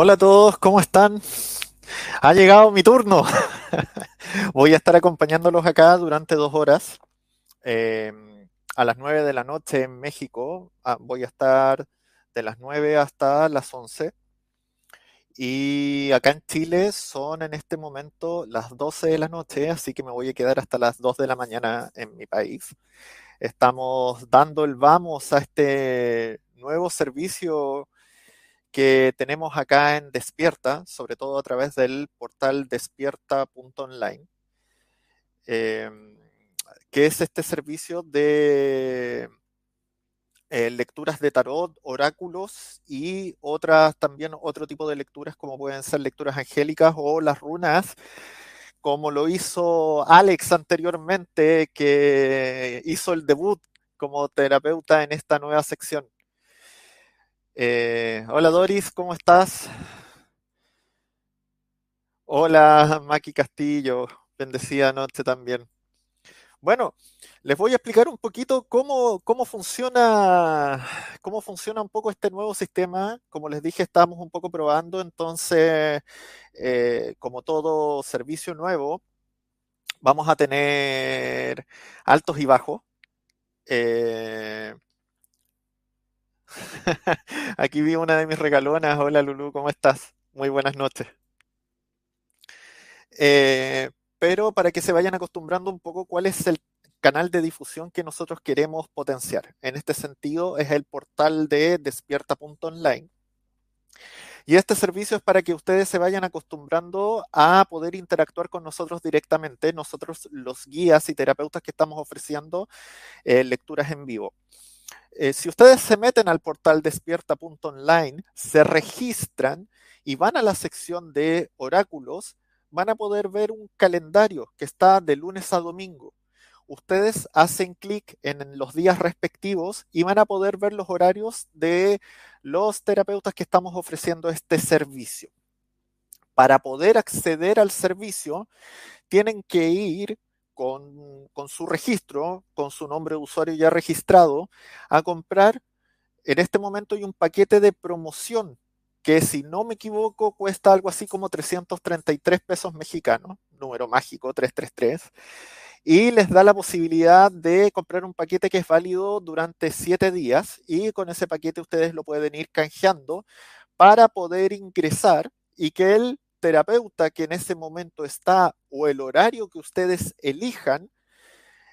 Hola a todos, ¿cómo están? Ha llegado mi turno. Voy a estar acompañándolos acá durante dos horas. Eh, a las nueve de la noche en México. Ah, voy a estar de las nueve hasta las once. Y acá en Chile son en este momento las doce de la noche, así que me voy a quedar hasta las dos de la mañana en mi país. Estamos dando el vamos a este nuevo servicio que tenemos acá en Despierta, sobre todo a través del portal despierta.online, em, que es este servicio de eh, lecturas de tarot, oráculos y otras también otro tipo de lecturas como pueden ser lecturas angélicas o las runas, como lo hizo Alex anteriormente, que hizo el debut como terapeuta en esta nueva sección. Eh, hola Doris, ¿cómo estás? Hola Maki Castillo, bendecida noche también. Bueno, les voy a explicar un poquito cómo, cómo, funciona, cómo funciona un poco este nuevo sistema. Como les dije, estamos un poco probando, entonces, eh, como todo servicio nuevo, vamos a tener altos y bajos. Eh, Aquí vi una de mis regalonas. Hola Lulu, ¿cómo estás? Muy buenas noches. Eh, pero para que se vayan acostumbrando un poco cuál es el canal de difusión que nosotros queremos potenciar. En este sentido es el portal de despierta.online. Y este servicio es para que ustedes se vayan acostumbrando a poder interactuar con nosotros directamente, nosotros los guías y terapeutas que estamos ofreciendo eh, lecturas en vivo. Eh, si ustedes se meten al portal despierta.online, se registran y van a la sección de oráculos, van a poder ver un calendario que está de lunes a domingo. Ustedes hacen clic en los días respectivos y van a poder ver los horarios de los terapeutas que estamos ofreciendo este servicio. Para poder acceder al servicio, tienen que ir con, su registro, con su nombre de usuario ya registrado, a comprar. En este momento hay un paquete de promoción que si no me equivoco cuesta algo así como 333 pesos mexicanos, número mágico 333, y les da la posibilidad de comprar un paquete que es válido durante 7 días y con ese paquete ustedes lo pueden ir canjeando para poder ingresar y que el terapeuta que en ese momento está o el horario que ustedes elijan,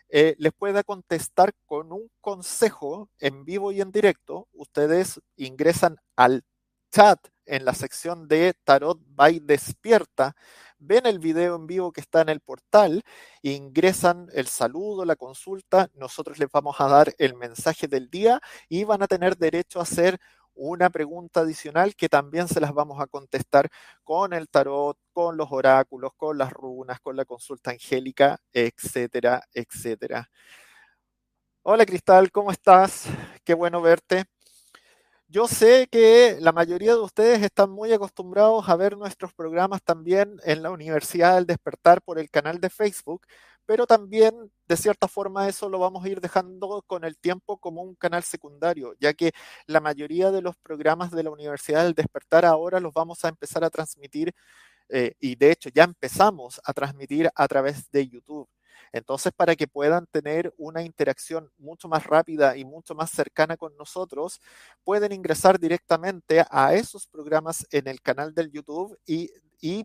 eh, les pueda contestar con un consejo en vivo y en directo. Ustedes ingresan al chat en la sección de Tarot by Despierta, ven el video en vivo que está en el portal, ingresan el saludo, la consulta, nosotros les vamos a dar el mensaje del día y van a tener derecho a hacer una pregunta adicional que también se las vamos a contestar con el tarot, con los oráculos, con las runas, con la consulta angélica, etcétera, etcétera. Hola Cristal, ¿cómo estás? Qué bueno verte. Yo sé que la mayoría de ustedes están muy acostumbrados a ver nuestros programas también en la Universidad del Despertar por el canal de Facebook, pero también de cierta forma eso lo vamos a ir dejando con el tiempo como un canal secundario, ya que la mayoría de los programas de la Universidad del Despertar ahora los vamos a empezar a transmitir eh, y de hecho ya empezamos a transmitir a través de YouTube. Entonces, para que puedan tener una interacción mucho más rápida y mucho más cercana con nosotros, pueden ingresar directamente a esos programas en el canal del YouTube y,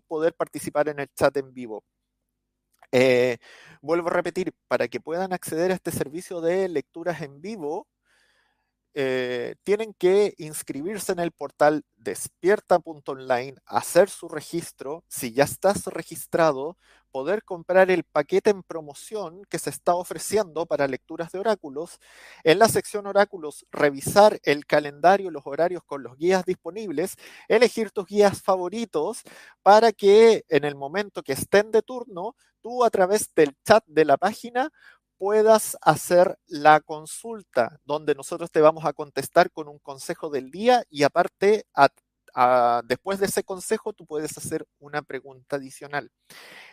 poder participar en el chat en vivo. Eh, vuelvo a repetir, para que puedan acceder a este servicio de lecturas en vivo, eh, tienen que inscribirse en el portal despierta.online, hacer su registro. Si ya estás registrado, poder comprar el paquete en promoción que se está ofreciendo para lecturas de oráculos. En la sección oráculos, revisar el calendario, los horarios con los guías disponibles, elegir tus guías favoritos para que en el momento que estén de turno, tú a través del chat de la página puedas hacer la consulta, donde nosotros te vamos a contestar con un consejo del día y aparte después de ese consejo, tú puedes hacer una pregunta adicional.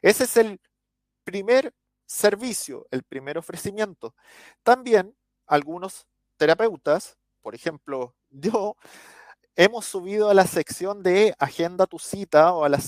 Ese es el primer servicio, el primer ofrecimiento. También algunos terapeutas, por ejemplo, yo hemos subido a la sección de Agenda tu cita o a, la,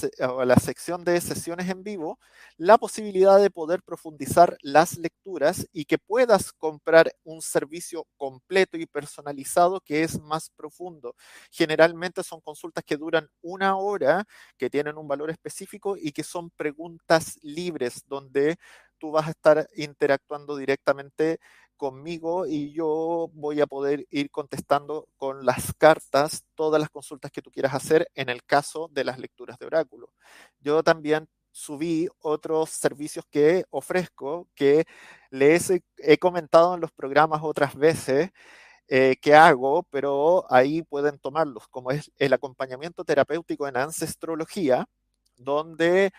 sección de sesiones en vivo la posibilidad de poder profundizar las lecturas y que puedas comprar un servicio completo y personalizado que es más profundo. Generalmente son consultas que duran una hora, que tienen un valor específico y que son preguntas libres donde tú vas a estar interactuando directamente conmigo y yo voy a poder ir contestando con las cartas todas las consultas que tú quieras hacer en el caso de las lecturas de oráculo. Yo también subí otros servicios que ofrezco, que les he, comentado en los programas otras veces eh, que hago, pero ahí pueden tomarlos, como es el acompañamiento terapéutico en ancestrología, donde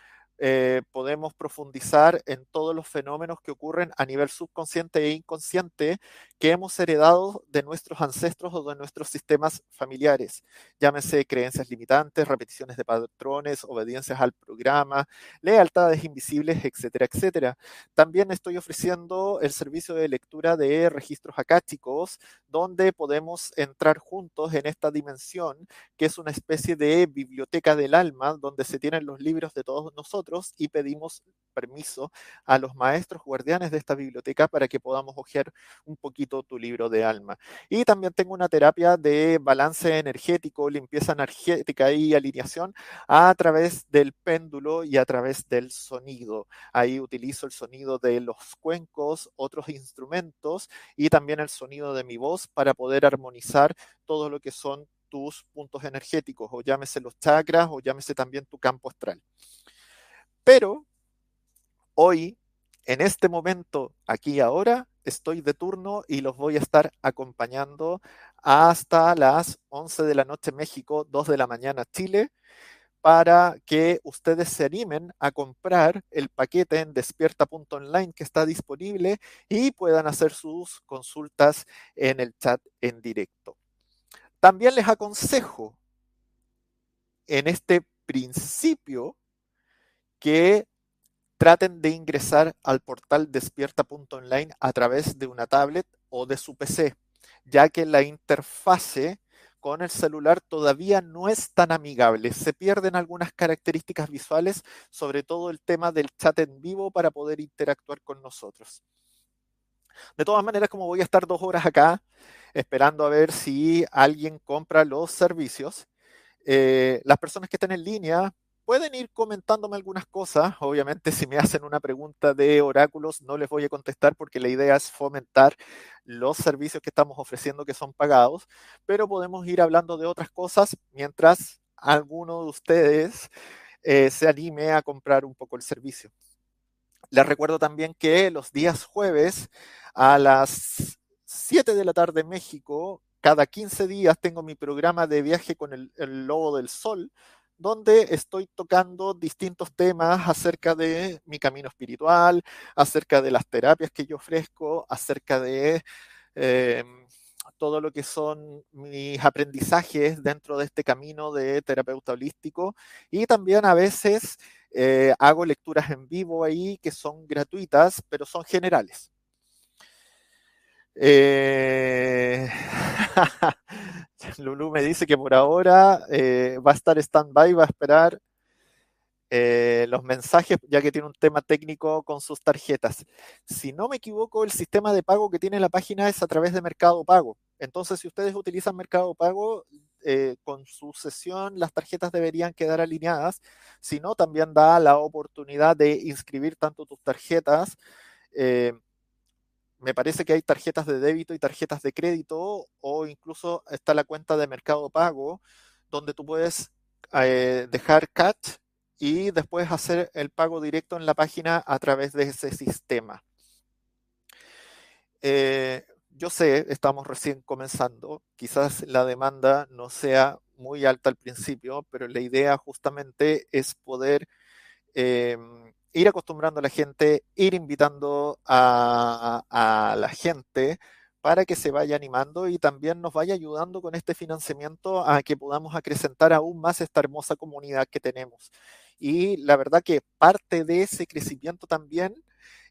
eh, podemos profundizar en todos los fenómenos que ocurren a nivel subconsciente e inconsciente que hemos heredado de nuestros ancestros o de nuestros sistemas familiares. Llámese creencias limitantes, repeticiones de patrones, obediencias al programa, lealtades invisibles, etcétera, etcétera. También estoy ofreciendo el servicio de lectura de registros acáchicos, donde podemos entrar juntos en esta dimensión, que es una especie de biblioteca del alma, donde se tienen los libros de todos nosotros y pedimos permiso a los maestros guardianes de esta biblioteca para que podamos hojear un poquito tu libro de alma. Y también tengo una terapia de balance energético, limpieza energética y alineación a través del péndulo y a través del sonido. Ahí utilizo el sonido de los cuencos, otros instrumentos y también el sonido de mi voz para poder armonizar todo lo que son tus puntos energéticos, o llámese los chakras, o llámese también tu campo astral. Pero hoy, en este momento, aquí y ahora, estoy de turno y los voy a estar acompañando hasta las 11 de la noche México, 2 de la mañana Chile, para que ustedes se animen a comprar el paquete en despierta.online que está disponible y puedan hacer sus consultas en el chat en directo. También les aconsejo en este principio que traten de ingresar al portal despierta.online a través de una tablet o de su PC, ya que la interfase con el celular todavía no es tan amigable. Se pierden algunas características visuales, sobre todo el tema del chat en vivo para poder interactuar con nosotros. De todas maneras, como voy a estar dos horas acá esperando a ver si alguien compra los servicios, eh, las personas que estén en línea pueden ir comentándome algunas cosas. Obviamente, si me hacen una pregunta de oráculos, no les voy a contestar porque la idea es fomentar los servicios que estamos ofreciendo que son pagados, pero podemos ir hablando de otras cosas mientras alguno de ustedes eh, se anime a comprar un poco el servicio. Les recuerdo también que los días jueves a las 7 de la tarde en México, cada 15 días tengo mi programa de viaje con el, el Lobo del Sol, donde estoy tocando distintos temas acerca de mi camino espiritual, acerca de las terapias que yo ofrezco, acerca de eh, todo lo que son mis aprendizajes dentro de este camino de terapeuta holístico y también a veces eh, hago lecturas en vivo ahí que son gratuitas, pero son generales. Eh... Lulu me dice que por ahora eh, va a estar stand-by, va a esperar eh, los mensajes, ya que tiene un tema técnico con sus tarjetas. Si no me equivoco, el sistema de pago que tiene la página es a través de Mercado Pago. Entonces, si ustedes utilizan Mercado Pago, con su sesión las tarjetas deberían quedar alineadas. Si no, también da la oportunidad de inscribir tanto tus tarjetas me parece que hay tarjetas de débito y tarjetas de crédito o incluso está la cuenta de mercado pago donde tú puedes eh, dejar CAT y después hacer el pago directo en la página a través de ese sistema. Eh, yo sé, estamos recién comenzando, quizás la demanda no sea muy alta al principio, pero la idea justamente es poder em, ir acostumbrando a la gente, ir invitando a, la gente para que se vaya animando y también nos vaya ayudando con este financiamiento a que podamos acrecentar aún más esta hermosa comunidad que tenemos. Y la verdad que parte de ese crecimiento también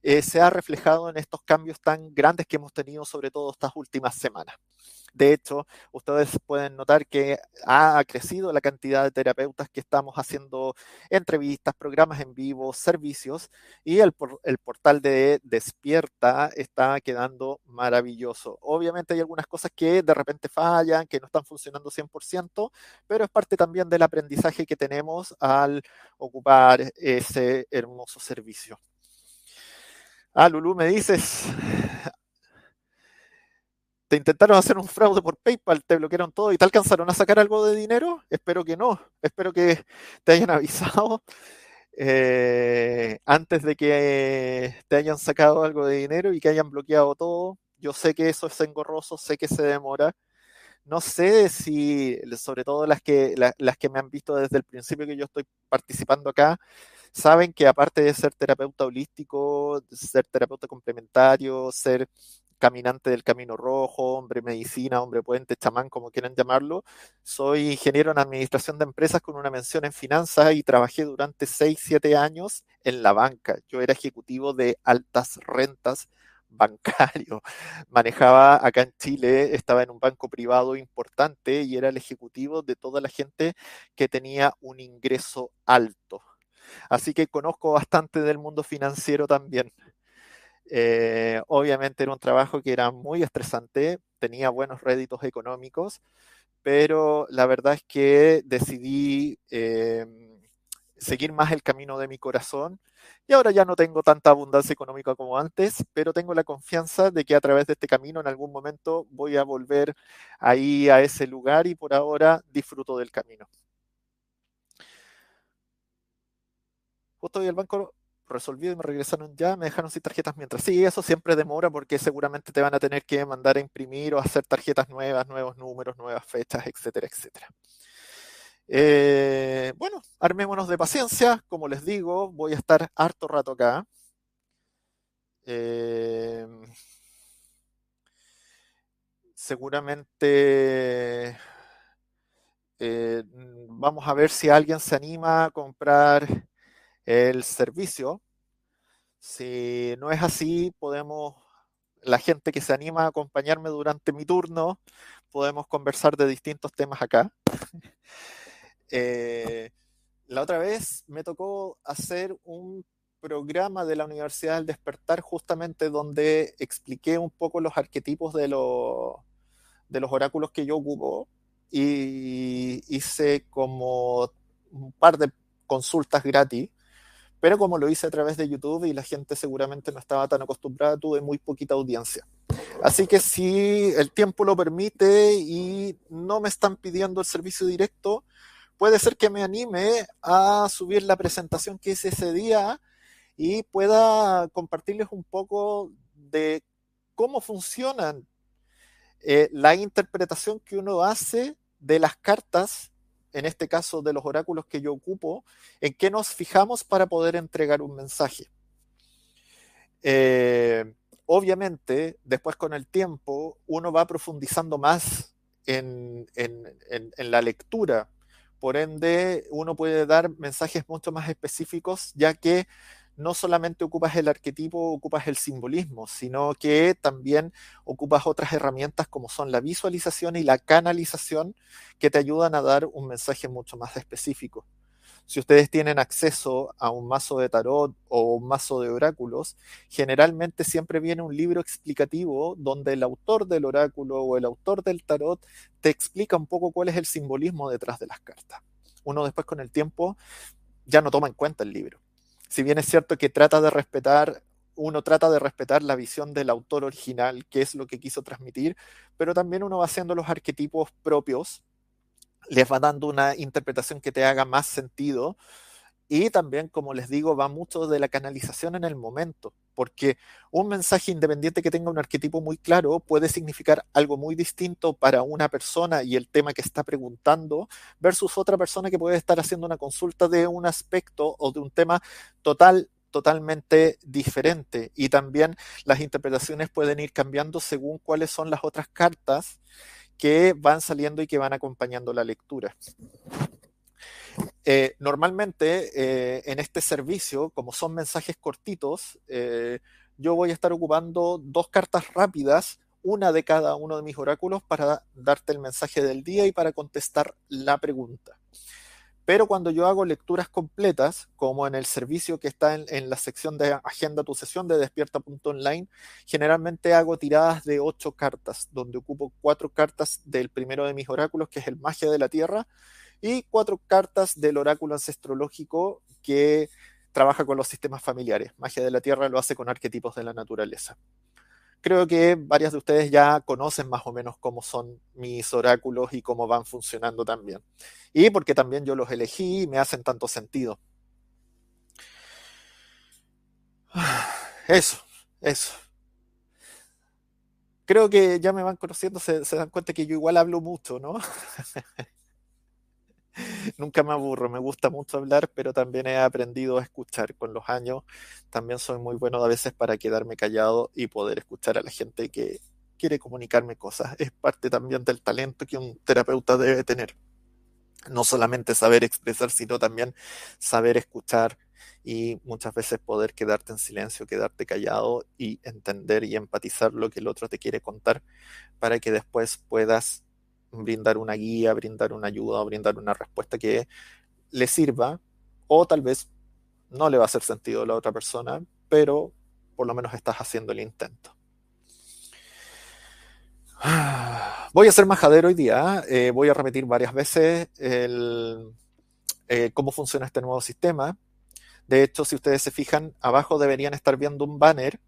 eh, se ha reflejado en estos cambios tan grandes que hemos tenido, sobre todo estas últimas semanas. De hecho, ustedes pueden notar que ha crecido la cantidad de terapeutas que estamos haciendo entrevistas, programas en vivo, servicios y el, el, portal de Despierta está quedando maravilloso. Obviamente hay algunas cosas que de repente fallan, que no están funcionando 100%, pero es parte también del aprendizaje que tenemos al ocupar ese hermoso servicio. Ah, Lulu, me dices, te intentaron hacer un fraude por PayPal, te bloquearon todo y te alcanzaron a sacar algo de dinero. Espero que no, espero que te hayan avisado eh, antes de que te hayan sacado algo de dinero y que hayan bloqueado todo. Yo sé que eso es engorroso, sé que se demora. No sé si, sobre todo las que, las que me han visto desde el principio que yo estoy participando acá, saben que aparte de ser terapeuta holístico, ser terapeuta complementario, ser caminante del camino rojo, hombre medicina, hombre puente, chamán, como quieran llamarlo. Soy ingeniero en administración de empresas con una mención en finanzas y trabajé durante 6, 7 años en la banca. Yo era ejecutivo de altas rentas bancario. Manejaba acá en Chile, estaba en un banco privado importante y era el ejecutivo de toda la gente que tenía un ingreso alto. Así que conozco bastante del mundo financiero también. Eh, obviamente era un trabajo que era muy estresante, tenía buenos réditos económicos, pero la verdad es que decidí eh, seguir más el camino de mi corazón y ahora ya no tengo tanta abundancia económica como antes, pero tengo la confianza de que a través de este camino en algún momento voy a volver ahí a ese lugar y por ahora disfruto del camino. Justo hoy el banco resolvido y me regresaron ya, me dejaron sin tarjetas mientras. Sí, eso siempre demora porque seguramente te van a tener que mandar a imprimir o hacer tarjetas nuevas, nuevos números, nuevas fechas, etcétera, etcétera. Eh, bueno, armémonos de paciencia. Como les digo, voy a estar harto rato acá. Eh, seguramente eh, vamos a ver si alguien se anima a comprar el servicio. Si no es así, podemos, la gente que se anima a acompañarme durante mi turno, podemos conversar de distintos temas acá. Eh, la otra vez me tocó hacer un programa de la Universidad del Despertar justamente donde expliqué un poco los arquetipos de, de los oráculos que yo ocupo y hice como un par de consultas gratis, pero como lo hice a través de YouTube y la gente seguramente no estaba tan acostumbrada, tuve muy poquita audiencia. Así que si el tiempo lo permite y no me están pidiendo el servicio directo, puede ser que me anime a subir la presentación que hice ese día y pueda compartirles un poco de cómo funcionan eh, la interpretación que uno hace de las cartas, en este caso de los oráculos que yo ocupo, en qué nos fijamos para poder entregar un mensaje. Eh, obviamente, después con el tiempo, uno va profundizando más en, en la lectura. Por ende, uno puede dar mensajes mucho más específicos, ya que no solamente ocupas el arquetipo, ocupas el simbolismo, sino que también ocupas otras herramientas como son la visualización y la canalización que te ayudan a dar un mensaje mucho más específico. Si ustedes tienen acceso a un mazo de tarot o un mazo de oráculos, generalmente siempre viene un libro explicativo donde el autor del oráculo o el autor del tarot te explica un poco cuál es el simbolismo detrás de las cartas. Uno después con el tiempo ya no toma en cuenta el libro si bien es cierto que trata de respetar, uno trata de respetar la visión del autor original, que es lo que quiso transmitir, pero también uno va haciendo los arquetipos propios, les va dando una interpretación que te haga más sentido y también, como les digo, va mucho de la canalización en el momento, porque un mensaje independiente que tenga un arquetipo muy claro puede significar algo muy distinto para una persona y el tema que está preguntando versus otra persona que puede estar haciendo una consulta de un aspecto o de un tema total totalmente diferente y también las interpretaciones pueden ir cambiando según cuáles son las otras cartas que van saliendo y que van acompañando la lectura. Eh, normalmente eh, en este servicio, como son mensajes cortitos, eh, yo voy a estar ocupando dos cartas rápidas, una de cada uno de mis oráculos para darte el mensaje del día y para contestar la pregunta. Pero cuando yo hago lecturas completas, como en el servicio que está en, en la sección de Agenda tu sesión de despierta.online, generalmente hago tiradas de ocho cartas, donde ocupo cuatro cartas del primero de mis oráculos, que es el Magia de la Tierra, y cuatro cartas del oráculo ancestrológico que trabaja con los sistemas familiares. Magia de la Tierra lo hace con arquetipos de la naturaleza. Creo que varias de ustedes ya conocen más o menos cómo son mis oráculos y cómo van funcionando también. Y porque también yo los elegí y me hacen tanto sentido. Eso, eso. Creo que ya me van conociendo, se, se dan cuenta que yo igual hablo mucho, ¿no? Nunca me aburro, me gusta mucho hablar, pero también he aprendido a escuchar con los años. También soy muy bueno a veces para quedarme callado y poder escuchar a la gente que quiere comunicarme cosas. Es parte también del talento que un terapeuta debe tener. No solamente saber expresar, sino también saber escuchar y muchas veces poder quedarte en silencio, quedarte callado y entender y empatizar lo que el otro te quiere contar para que después puedas brindar una guía, brindar una ayuda, brindar una respuesta que le sirva o tal vez no le va a hacer sentido a la otra persona, pero por lo menos estás haciendo el intento. Voy a ser majadero hoy día, eh, voy a repetir varias veces eh, cómo funciona este nuevo sistema. De hecho, si ustedes se fijan, abajo deberían estar viendo un banner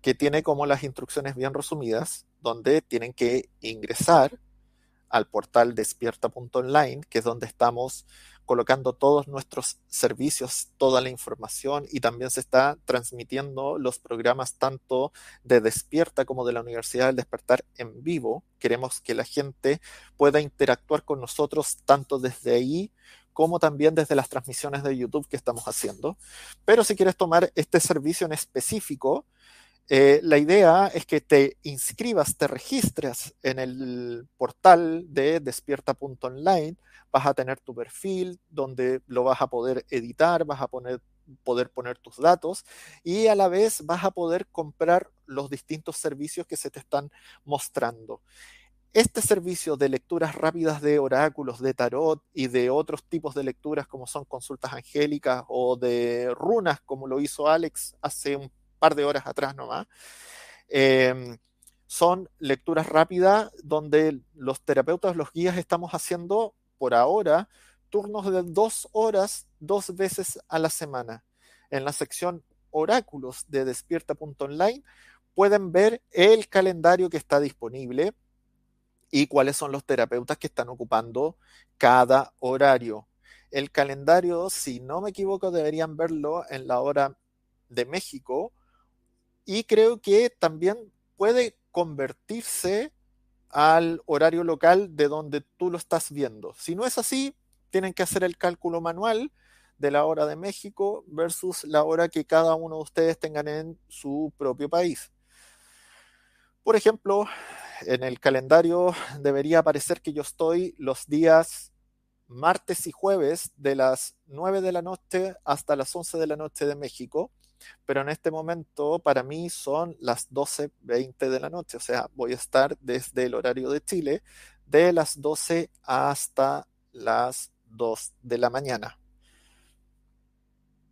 que tiene como las instrucciones bien resumidas, donde tienen que ingresar al portal despierta.online, que es donde estamos colocando todos nuestros servicios, toda la información y también se está transmitiendo los programas tanto de Despierta como de la Universidad del Despertar en vivo. Queremos que la gente pueda interactuar con nosotros tanto desde ahí como también desde las transmisiones de YouTube que estamos haciendo. Pero si quieres tomar este servicio en específico, eh, la idea es que te inscribas, te registres en el portal de despierta.online, vas a tener tu perfil donde lo vas a poder editar, vas a poner, poder poner tus datos y a la vez vas a poder comprar los distintos servicios que se te están mostrando. Este servicio de lecturas rápidas de oráculos, de tarot y de otros tipos de lecturas como son consultas angélicas o de runas, como lo hizo Alex hace un par de horas atrás nomás. Em, son lecturas rápidas donde los terapeutas, los guías estamos haciendo por ahora turnos de dos horas dos veces a la semana. En la sección oráculos de despierta.online pueden ver el calendario que está disponible y cuáles son los terapeutas que están ocupando cada horario. El calendario, si no me equivoco, deberían verlo en la hora de México y creo que también puede convertirse al horario local de donde tú lo estás viendo. Si no es así, tienen que hacer el cálculo manual de la hora de México versus la hora que cada uno de ustedes tengan en su propio país. Por ejemplo, en el calendario debería aparecer que yo estoy los días martes y jueves de las 9 de la noche hasta las 11 de la noche de México, pero en este momento para mí son las 12.20 de la noche, o sea, voy a estar desde el horario de Chile de las 12 hasta las 2 de la mañana.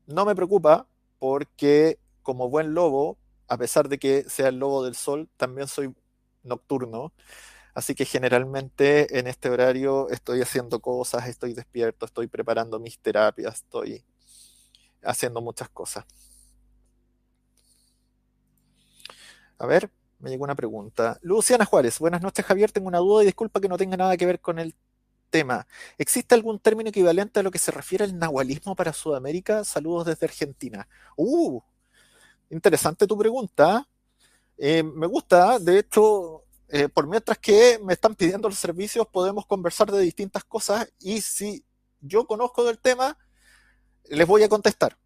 No me preocupa porque como buen lobo, a pesar de que sea el lobo del sol, también soy nocturno. Así que generalmente en este horario estoy haciendo cosas, estoy despierto, estoy preparando mis terapias, estoy haciendo muchas cosas. A ver, me llegó una pregunta. Luciana Juárez, buenas noches Javier, tengo una duda y disculpa que no tenga nada que ver con el tema. ¿Existe algún término equivalente a lo que se refiere al nahualismo para Sudamérica? Saludos desde Argentina. Uh, interesante tu pregunta. Eh, me gusta, de hecho, eh, por mientras que me están pidiendo los servicios, podemos conversar de distintas cosas y si yo conozco del tema, les voy a contestar.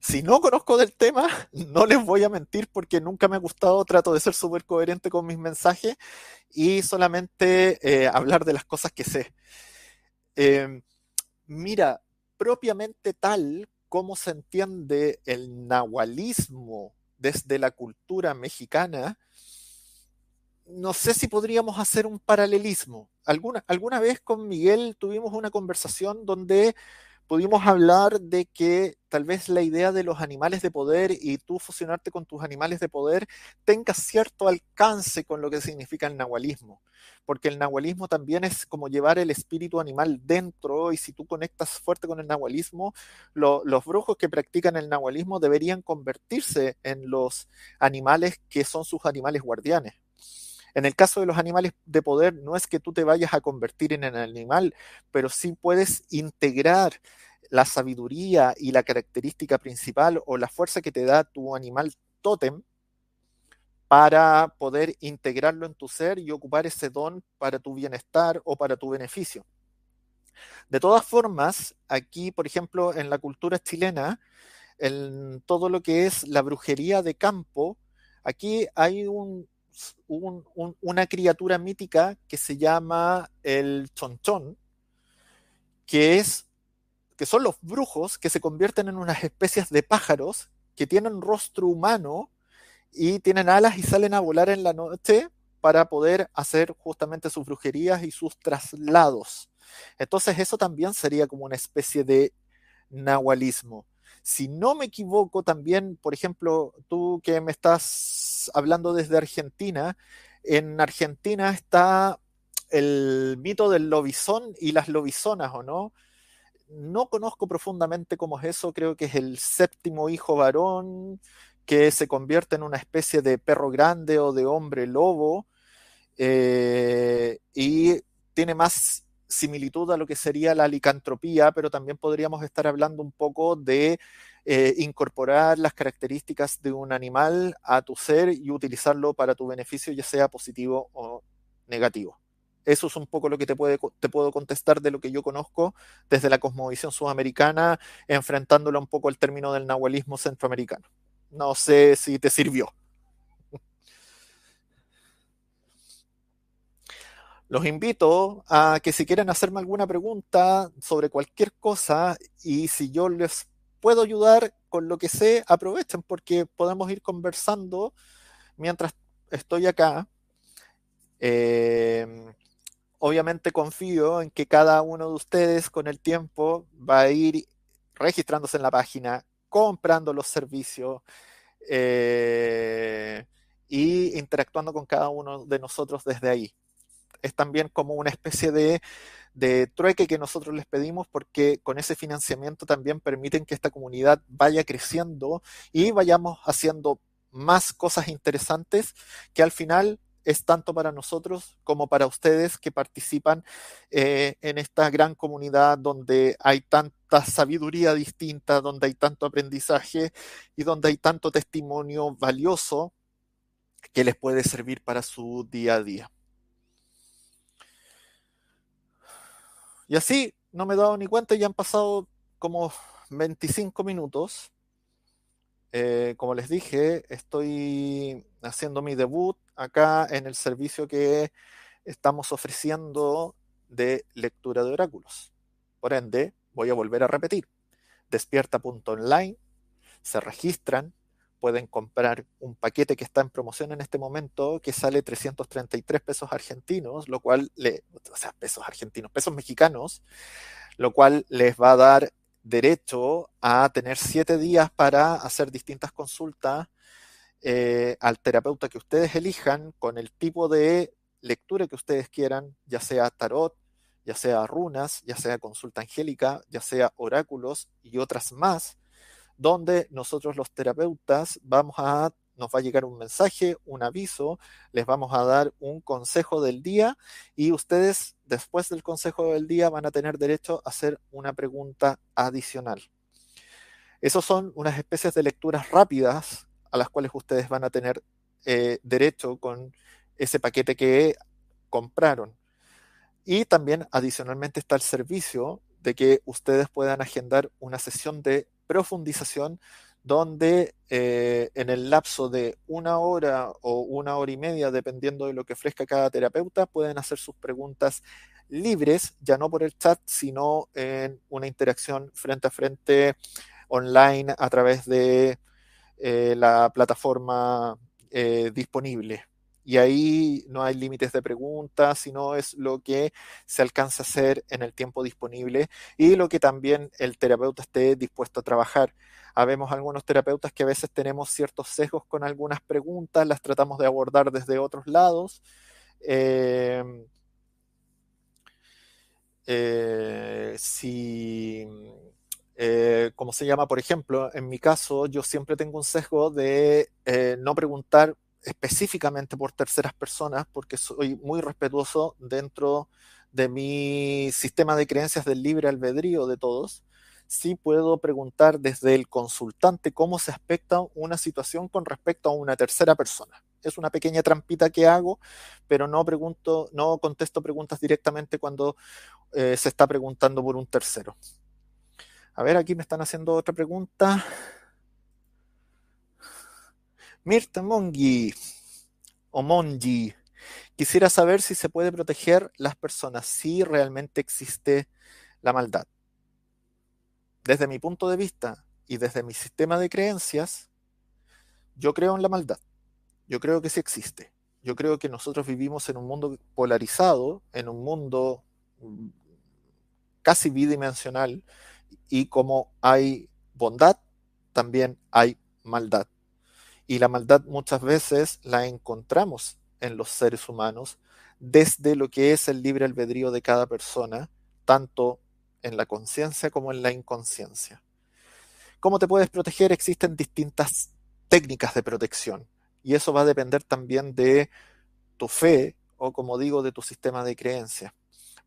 Si no conozco del tema, no les voy a mentir porque nunca me ha gustado, trato de ser súper coherente con mis mensajes y solamente eh, hablar de las cosas que sé. Em, mira, propiamente tal como se entiende el nahualismo desde la cultura mexicana, no sé si podríamos hacer un paralelismo. Alguna, alguna vez con Miguel tuvimos una conversación donde pudimos hablar de que tal vez la idea de los animales de poder y tú fusionarte con tus animales de poder tenga cierto alcance con lo que significa el nahualismo, porque el nahualismo también es como llevar el espíritu animal dentro y si tú conectas fuerte con el nahualismo, los brujos que practican el nahualismo deberían convertirse en los animales que son sus animales guardianes. En el caso de los animales de poder, no es que tú te vayas a convertir en el animal, pero sí puedes integrar la sabiduría y la característica principal o la fuerza que te da tu animal tótem para poder integrarlo en tu ser y ocupar ese don para tu bienestar o para tu beneficio. De todas formas, aquí, por ejemplo, en la cultura chilena, en todo lo que es la brujería de campo, aquí hay un, una criatura mítica que se llama el chonchón, que, es, que son los brujos que se convierten en unas especies de pájaros que tienen rostro humano y tienen alas y salen a volar en la noche para poder hacer justamente sus brujerías y sus traslados. Entonces eso también sería como una especie de nahualismo. Si no me equivoco, también, por ejemplo, tú que me estás hablando desde Argentina, en Argentina está el mito del lobizón y las lobizonas, ¿o no? No conozco profundamente cómo es eso, creo que es el séptimo hijo varón que se convierte en una especie de perro grande o de hombre lobo eh, y tiene más similitud a lo que sería la licantropía, pero también podríamos estar hablando un poco de eh, incorporar las características de un animal a tu ser y utilizarlo para tu beneficio, ya sea positivo o negativo. Eso es un poco lo que te, te puedo contestar de lo que yo conozco desde la cosmovisión sudamericana, enfrentándolo un poco al término del nahualismo centroamericano. No sé si te sirvió. Los invito a que si quieren hacerme alguna pregunta sobre cualquier cosa y si yo les puedo ayudar con lo que sé, aprovechen porque podemos ir conversando mientras estoy acá. Em, obviamente confío en que cada uno de ustedes con el tiempo va a ir registrándose en la página, comprando los servicios eh, y interactuando con cada uno de nosotros desde ahí. es también como una especie de, de trueque que nosotros les pedimos porque con ese financiamiento también permiten que esta comunidad vaya creciendo y vayamos haciendo más cosas interesantes que al final es tanto para nosotros como para ustedes que participan eh, en esta gran comunidad donde hay tanta sabiduría distinta, donde hay tanto aprendizaje y donde hay tanto testimonio valioso que les puede servir para su día a día. Y así, no me he dado ni cuenta, ya han pasado como 25 minutos. Eh, como les dije, estoy haciendo mi debut acá en el servicio que estamos ofreciendo de lectura de oráculos. Por ende, voy a volver a repetir. Despierta.online, se registran, pueden comprar un paquete que está en promoción en este momento que sale 333 pesos argentinos, lo cual le, o sea, pesos argentinos, pesos mexicanos, lo cual les va a dar derecho a tener siete días para hacer distintas consultas eh, al terapeuta que ustedes elijan con el tipo de lectura que ustedes quieran, ya sea tarot, ya sea runas, ya sea consulta angélica, ya sea oráculos y otras más, donde nosotros los terapeutas vamos a nos va a llegar un mensaje, un aviso, les vamos a dar un consejo del día y ustedes después del consejo del día van a tener derecho a hacer una pregunta adicional. Esos son unas especies de lecturas rápidas a las cuales ustedes van a tener eh, derecho con ese paquete que compraron. Y también adicionalmente está el servicio de que ustedes puedan agendar una sesión de profundización donde eh, en el lapso de una hora o una hora y media, dependiendo de lo que ofrezca cada terapeuta, pueden hacer sus preguntas libres, ya no por el chat, sino en una interacción frente a frente online a través de eh, la plataforma eh, disponible y ahí no hay límites de preguntas, sino es lo que se alcanza a hacer en el tiempo disponible y lo que también el terapeuta esté dispuesto a trabajar. Habemos algunos terapeutas que a veces tenemos ciertos sesgos con algunas preguntas, las tratamos de abordar desde otros lados. Em, eh, si, eh, como se llama, por ejemplo, en mi caso, yo siempre tengo un sesgo de eh, no preguntar específicamente por terceras personas porque soy muy respetuoso dentro de mi sistema de creencias del libre albedrío de todos. Sí puedo preguntar desde el consultante cómo se aspecta una situación con respecto a una tercera persona. Es una pequeña trampita que hago, pero no pregunto, no contesto preguntas directamente cuando eh, se está preguntando por un tercero. A ver, aquí me están haciendo otra pregunta. Mirta Mongi o Mongi. Quisiera saber si se puede proteger las personas, si realmente existe la maldad. Desde mi punto de vista y desde mi sistema de creencias, yo creo en la maldad. Yo creo que sí existe. Yo creo que nosotros vivimos en un mundo polarizado, en un mundo mm, casi bidimensional, y como hay bondad, también hay maldad. Y la maldad muchas veces la encontramos en los seres humanos desde lo que es el libre albedrío de cada persona, tanto en la conciencia como en la inconsciencia. ¿Cómo te puedes proteger? Existen distintas técnicas de protección y eso va a depender también de tu fe o, como digo, de tu sistema de creencia.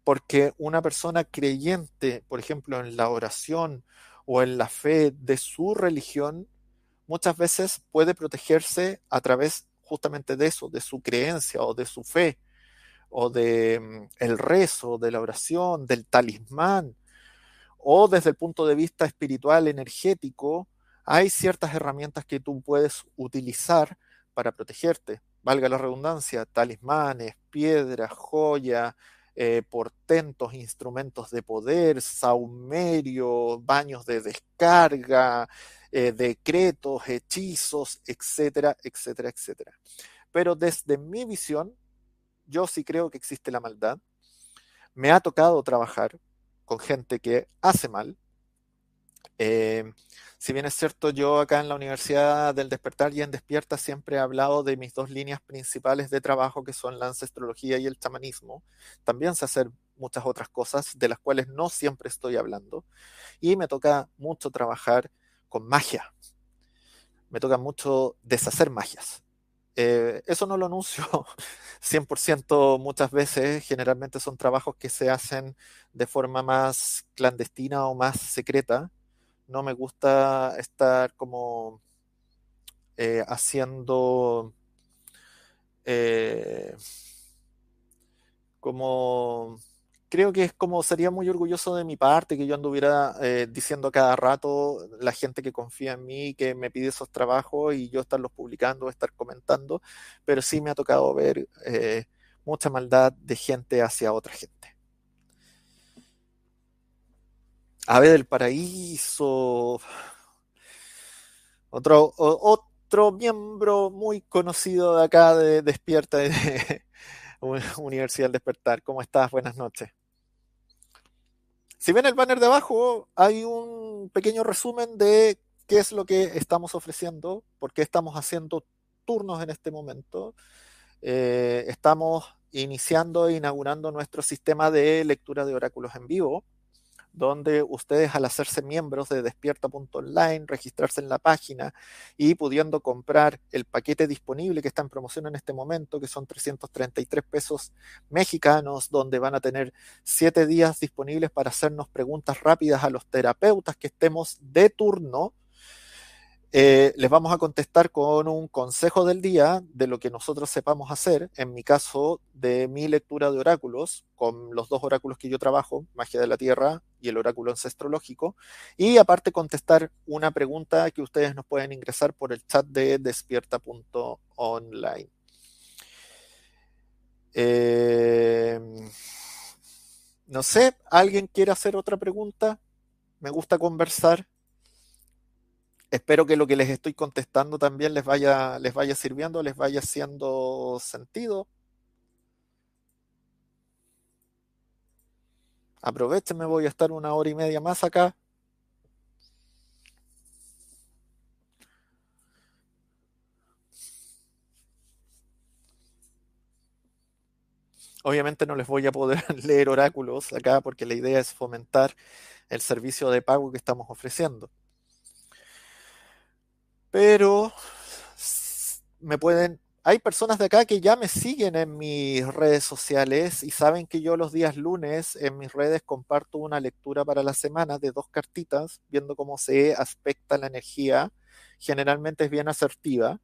Porque una persona creyente, por ejemplo, en la oración o en la fe de su religión, muchas veces puede protegerse a través justamente de eso, de su creencia o de su fe, o de mm, el rezo, de la oración, del talismán, o desde el punto de vista espiritual, energético, hay ciertas herramientas que tú puedes utilizar para protegerte. Valga la redundancia, talismanes, piedras, joyas, eh, portentos, instrumentos de poder, saumerio, baños de descarga, eh, decretos, hechizos, etcétera, etcétera, etcétera. Pero desde mi visión, yo sí creo que existe la maldad. Me ha tocado trabajar con gente que hace mal. Eh, si bien es cierto, yo acá en la Universidad del Despertar y en Despierta siempre he hablado de mis dos líneas principales de trabajo, que son la ancestrología y el chamanismo, también sé hacer muchas otras cosas de las cuales no siempre estoy hablando. Y me toca mucho trabajar con magia. Me toca mucho deshacer magias. Eh, eso no lo anuncio 100% muchas veces, generalmente son trabajos que se hacen de forma más clandestina o más secreta. No me gusta estar como eh, haciendo eh, como creo que es como sería muy orgulloso de mi parte que yo anduviera eh, diciendo cada rato la gente que confía en mí, que me pide esos trabajos y yo estarlos publicando, estar comentando, pero sí me ha tocado ver eh, mucha maldad de gente hacia otra gente. Ave del Paraíso, otro, otro miembro muy conocido de acá de Despierta de Universidad del Despertar. ¿Cómo estás? Buenas noches. Si ven el banner de abajo, hay un pequeño resumen de qué es lo que estamos ofreciendo, por qué estamos haciendo turnos en este momento. Eh, estamos iniciando e inaugurando nuestro sistema de lectura de oráculos en vivo donde ustedes al hacerse miembros de despierta.online, registrarse en la página y pudiendo comprar el paquete disponible que está en promoción en este momento, que son 333 pesos mexicanos, donde van a tener siete días disponibles para hacernos preguntas rápidas a los terapeutas que estemos de turno eh, les vamos a contestar con un consejo del día de lo que nosotros sepamos hacer. En mi caso, de mi lectura de oráculos, con los dos oráculos que yo trabajo, Magia de la Tierra y el oráculo ancestrológico. Y aparte contestar una pregunta que ustedes nos pueden ingresar por el chat de despierta.online. Eh, no sé, ¿alguien quiere hacer otra pregunta? Me gusta conversar espero que lo que les estoy contestando también les vaya, les vaya sirviendo, les vaya haciendo sentido. Aprovechenme, voy a estar una hora y media más acá. Obviamente no les voy a poder leer oráculos acá porque la idea es fomentar el servicio de pago que estamos ofreciendo pero me pueden... Hay personas de acá que ya me siguen en mis redes sociales y saben que yo los días lunes en mis redes comparto una lectura para la semana de dos cartitas, viendo cómo se aspecta la energía. Generalmente es bien asertiva.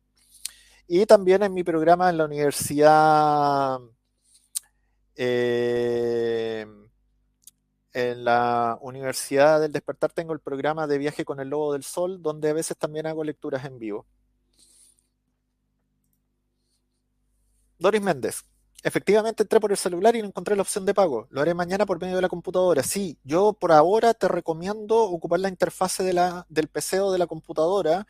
Y también en mi programa en la universidad eh, en la Universidad del Despertar tengo el programa de viaje con el Lobo del Sol, donde a veces también hago lecturas en vivo. Doris Méndez. Efectivamente entré por el celular y no encontré la opción de pago. Lo haré mañana por medio de la computadora. Sí, yo por ahora te recomiendo ocupar la interfase del PC o de la computadora.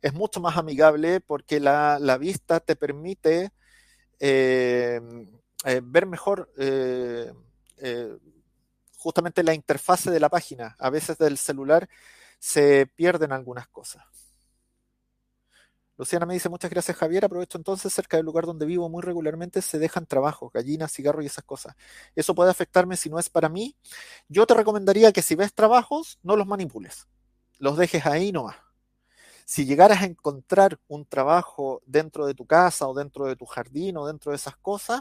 Es mucho más amigable porque la, vista te permite eh, eh, ver mejor eh, justamente la interfase de la página. A veces del celular se pierden algunas cosas. Luciana me dice, muchas gracias Javier, aprovecho entonces, cerca del lugar donde vivo muy regularmente se dejan trabajos, gallinas, cigarros y esas cosas. Eso puede afectarme si no es para mí. Yo te recomendaría que si ves trabajos, no los manipules, los dejes ahí nomás. Si llegaras a encontrar un trabajo dentro de tu casa o dentro de tu jardín o dentro de esas cosas,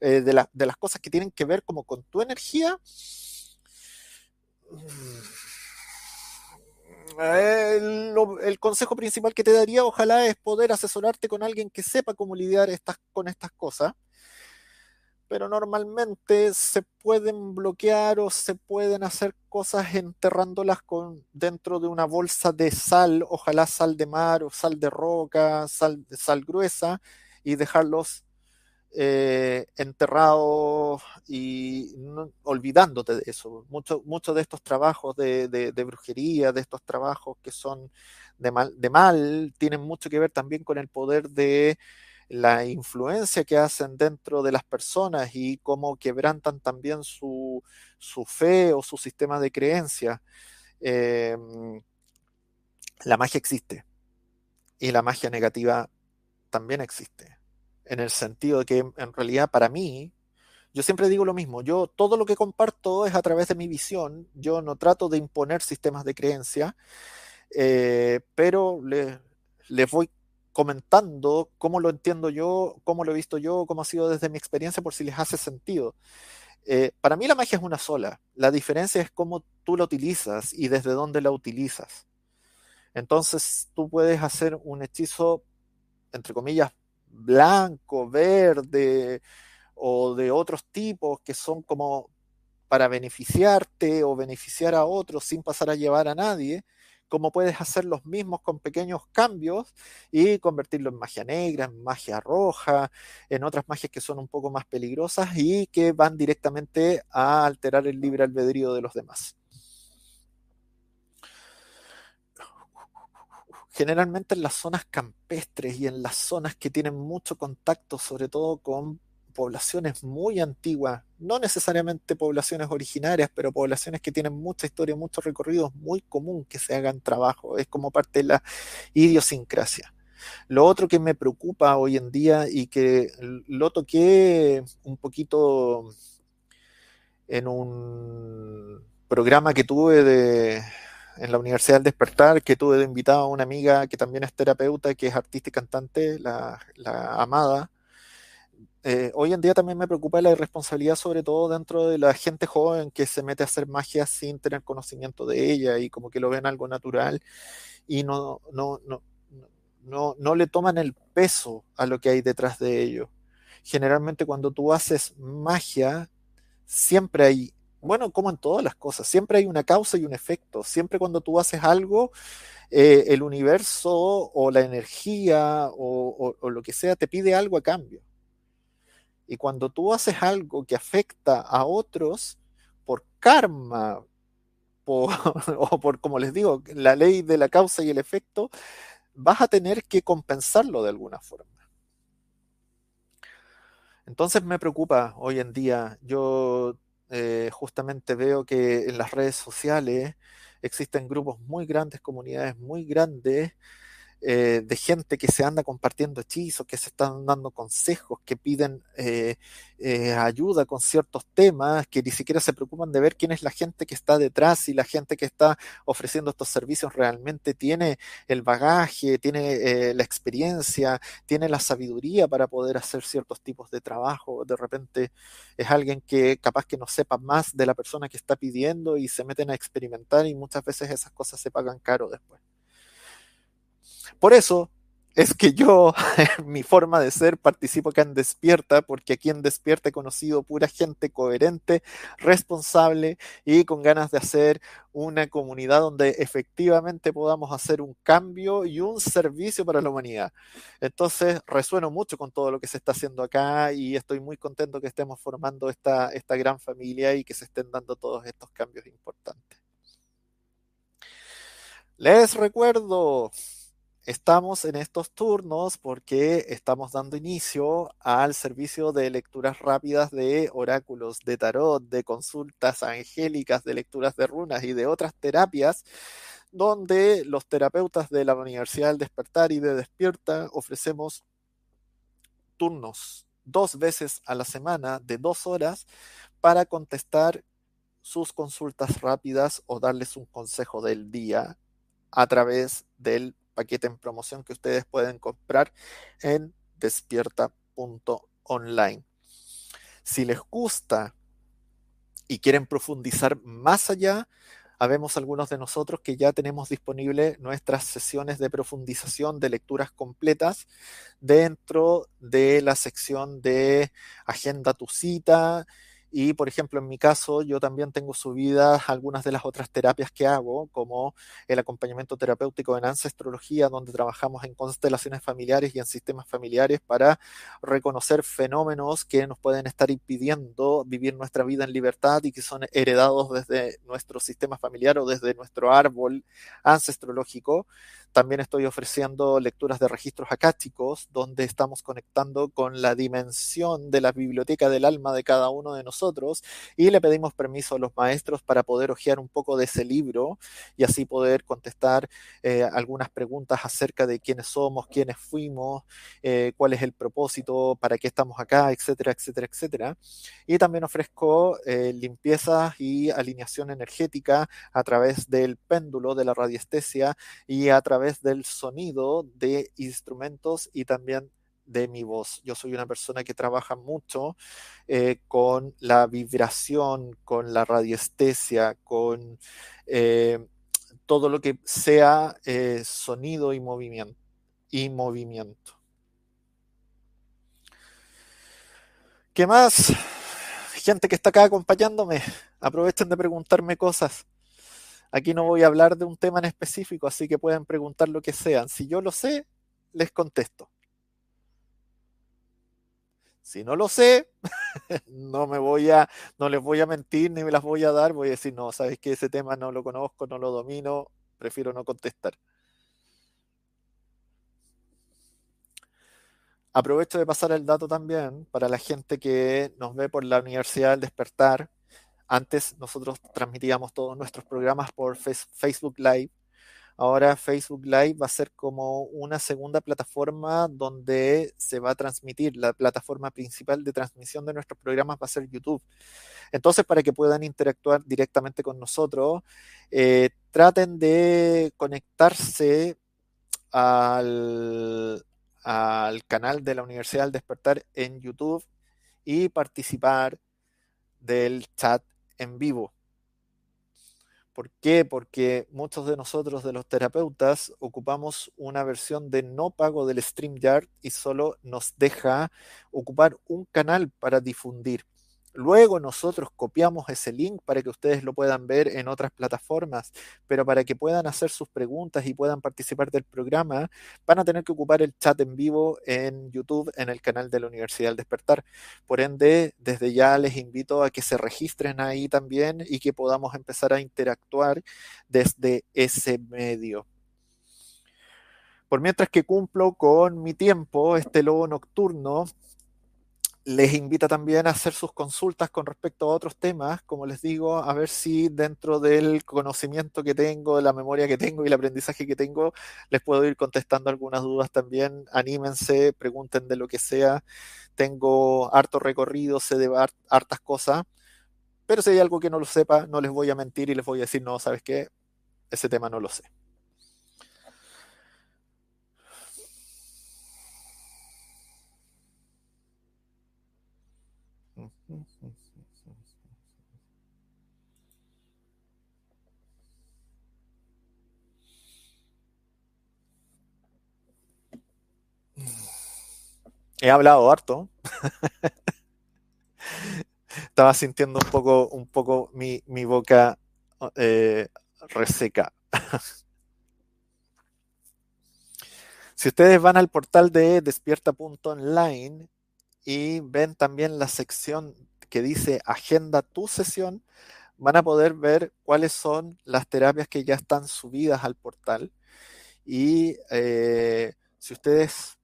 eh, de, de las cosas que tienen que ver como con tu energía, el, consejo principal que te daría, ojalá, es poder asesorarte con alguien que sepa cómo lidiar con estas cosas. Pero normalmente se pueden bloquear o se pueden hacer cosas enterrándolas con, dentro de una bolsa de sal, ojalá sal de mar o sal de roca, sal, sal gruesa, y dejarlos eh, enterrado y olvidándote de eso. Muchos mucho de estos trabajos de, brujería, de estos trabajos que son de mal, de mal, tienen mucho que ver también con el poder de la influencia que hacen dentro de las personas y cómo quebrantan también su, fe o su sistema de creencias. em, la magia existe y la magia negativa también existe, en el sentido de que en realidad para mí, yo siempre digo lo mismo, yo todo lo que comparto es a través de mi visión, yo no trato de imponer sistemas de creencia, eh, pero les voy comentando cómo lo entiendo yo, cómo lo he visto yo, cómo ha sido desde mi experiencia, por si les hace sentido. Eh, para mí la magia es una sola, la diferencia es cómo tú la utilizas y desde dónde la utilizas. Entonces tú puedes hacer un hechizo, entre comillas, blanco, verde o de otros tipos que son como para beneficiarte o beneficiar a otros sin pasar a llevar a nadie, como puedes hacer los mismos con pequeños cambios y convertirlo en magia negra, en magia roja, en otras magias que son un poco más peligrosas y que van directamente a alterar el libre albedrío de los demás. Generalmente en las zonas campestres y en las zonas que tienen mucho contacto, sobre todo con poblaciones muy antiguas, no necesariamente poblaciones originarias, pero poblaciones que tienen mucha historia, mucho recorrido, es muy común que se hagan trabajo, es como parte de la idiosincrasia. Lo otro que me preocupa hoy en día y que lo toqué un poquito en un programa que tuve de, en la Universidad del Despertar, que tuve de invitado a una amiga que también es terapeuta, que es artista y cantante, la, Amada. Eh, hoy en día también me preocupa la irresponsabilidad, sobre todo dentro de la gente joven que se mete a hacer magia sin tener conocimiento de ella y como que lo ven algo natural y no, no, no, no, no le toman el peso a lo que hay detrás de ello. Generalmente cuando tú haces magia, siempre hay bueno, como en todas las cosas, siempre hay una causa y un efecto. Siempre cuando tú haces algo, eh, el universo o la energía o, lo que sea te pide algo a cambio. Y cuando tú haces algo que afecta a otros por karma, o por, como les digo, la ley de la causa y el efecto, vas a tener que compensarlo de alguna forma. Entonces me preocupa hoy en día. Yo eh, justamente veo que en las redes sociales existen grupos muy grandes, comunidades muy grandes eh, de gente que se anda compartiendo hechizos, que se están dando consejos, que piden eh, eh, ayuda con ciertos temas, que ni siquiera se preocupan de ver quién es la gente que está detrás y la gente que está ofreciendo estos servicios realmente tiene el bagaje, tiene la experiencia, tiene la sabiduría para poder hacer ciertos tipos de trabajo. De repente es alguien que capaz que no sepa más de la persona que está pidiendo y se meten a experimentar y muchas veces esas cosas se pagan caro después. Por eso es que yo, mi forma de ser, participo acá en Despierta, porque aquí en Despierta he conocido pura gente coherente, responsable y con ganas de hacer una comunidad donde efectivamente podamos hacer un cambio y un servicio para la humanidad. Entonces, resueno mucho con todo lo que se está haciendo acá y estoy muy contento que estemos formando esta, esta gran familia y que se estén dando todos estos cambios importantes. Les recuerdo Estamos en estos turnos porque estamos dando inicio al servicio de lecturas rápidas de oráculos, de tarot, de consultas angélicas, de lecturas de runas y de otras terapias, donde los terapeutas de la Universidad del Despertar y de Despierta ofrecemos turnos dos veces a la semana de dos horas para contestar sus consultas rápidas o darles un consejo del día a través del paquete en promoción que ustedes pueden comprar en despierta.online. Si les gusta y quieren profundizar más allá, habemos algunos de nosotros que ya tenemos disponibles nuestras sesiones de profundización de lecturas completas dentro de la sección de Agenda tu cita y, por ejemplo, en mi caso, yo también tengo subidas algunas de las otras terapias que hago, como el acompañamiento terapéutico en ancestrología, donde trabajamos en constelaciones familiares y en sistemas familiares para reconocer fenómenos que nos pueden estar impidiendo vivir nuestra vida en libertad y que son heredados desde nuestro sistema familiar o desde nuestro árbol ancestrológico. También estoy ofreciendo lecturas de registros acásticos, donde estamos conectando con la dimensión de la biblioteca del alma de cada uno de nosotros y le pedimos permiso a los maestros para poder hojear un poco de ese libro y así poder contestar eh, algunas preguntas acerca de quiénes somos, quiénes fuimos, eh, cuál es el propósito, para qué estamos acá, etcétera, etcétera, etcétera. Y también ofrezco eh, limpiezas y alineación energética a través del péndulo de la radiestesia y a través del sonido de instrumentos y también de mi voz. Yo soy una persona que trabaja mucho eh, con la vibración, con la radiestesia, con eh, todo lo que sea eh, sonido y movimiento. Y movimiento. ¿Qué más? Gente que está acá acompañándome, aprovechen de preguntarme cosas. Aquí no voy a hablar de un tema en específico, así que pueden preguntar lo que sean. Si yo lo sé, les contesto. Si no lo sé, no me voy a, no les voy a mentir ni me las voy a dar, voy a decir, no, sabes que ese tema no lo conozco, no lo domino, prefiero no contestar. Aprovecho de pasar el dato también para la gente que nos ve por la Universidad del Despertar. Antes nosotros transmitíamos todos nuestros programas por Facebook Live. Ahora Facebook Live va a ser como una segunda plataforma donde se va a transmitir. La plataforma principal de transmisión de nuestros programas va a ser YouTube. Entonces, para que puedan interactuar directamente con nosotros, eh, traten de conectarse al, al canal de la Universidad del Despertar en YouTube y participar del chat en vivo. ¿Por qué? Porque muchos de nosotros, de los terapeutas, ocupamos una versión de no pago del StreamYard y solo nos deja ocupar un canal para difundir. Luego nosotros copiamos ese link para que ustedes lo puedan ver en otras plataformas, pero para que puedan hacer sus preguntas y puedan participar del programa, van a tener que ocupar el chat en vivo en YouTube, en el canal de la Universidad del Despertar. Por ende, desde ya les invito a que se registren ahí también y que podamos empezar a interactuar desde ese medio. Por mientras que cumplo con mi tiempo, este lobo nocturno, les invita también a hacer sus consultas con respecto a otros temas, como les digo, a ver si dentro del conocimiento que tengo, de la memoria que tengo y el aprendizaje que tengo, les puedo ir contestando algunas dudas también. Anímense, pregunten de lo que sea. Tengo harto recorrido, sé de hartas cosas, pero si hay algo que no lo sepa, no les voy a mentir y les voy a decir, no, ¿sabes qué? Ese tema no lo sé. He hablado harto. Estaba sintiendo un poco, un poco mi, boca eh, reseca. si ustedes van al portal de despierta.online y ven también la sección que dice Agenda tu sesión, van a poder ver cuáles son las terapias que ya están subidas al portal. Y eh, si ustedes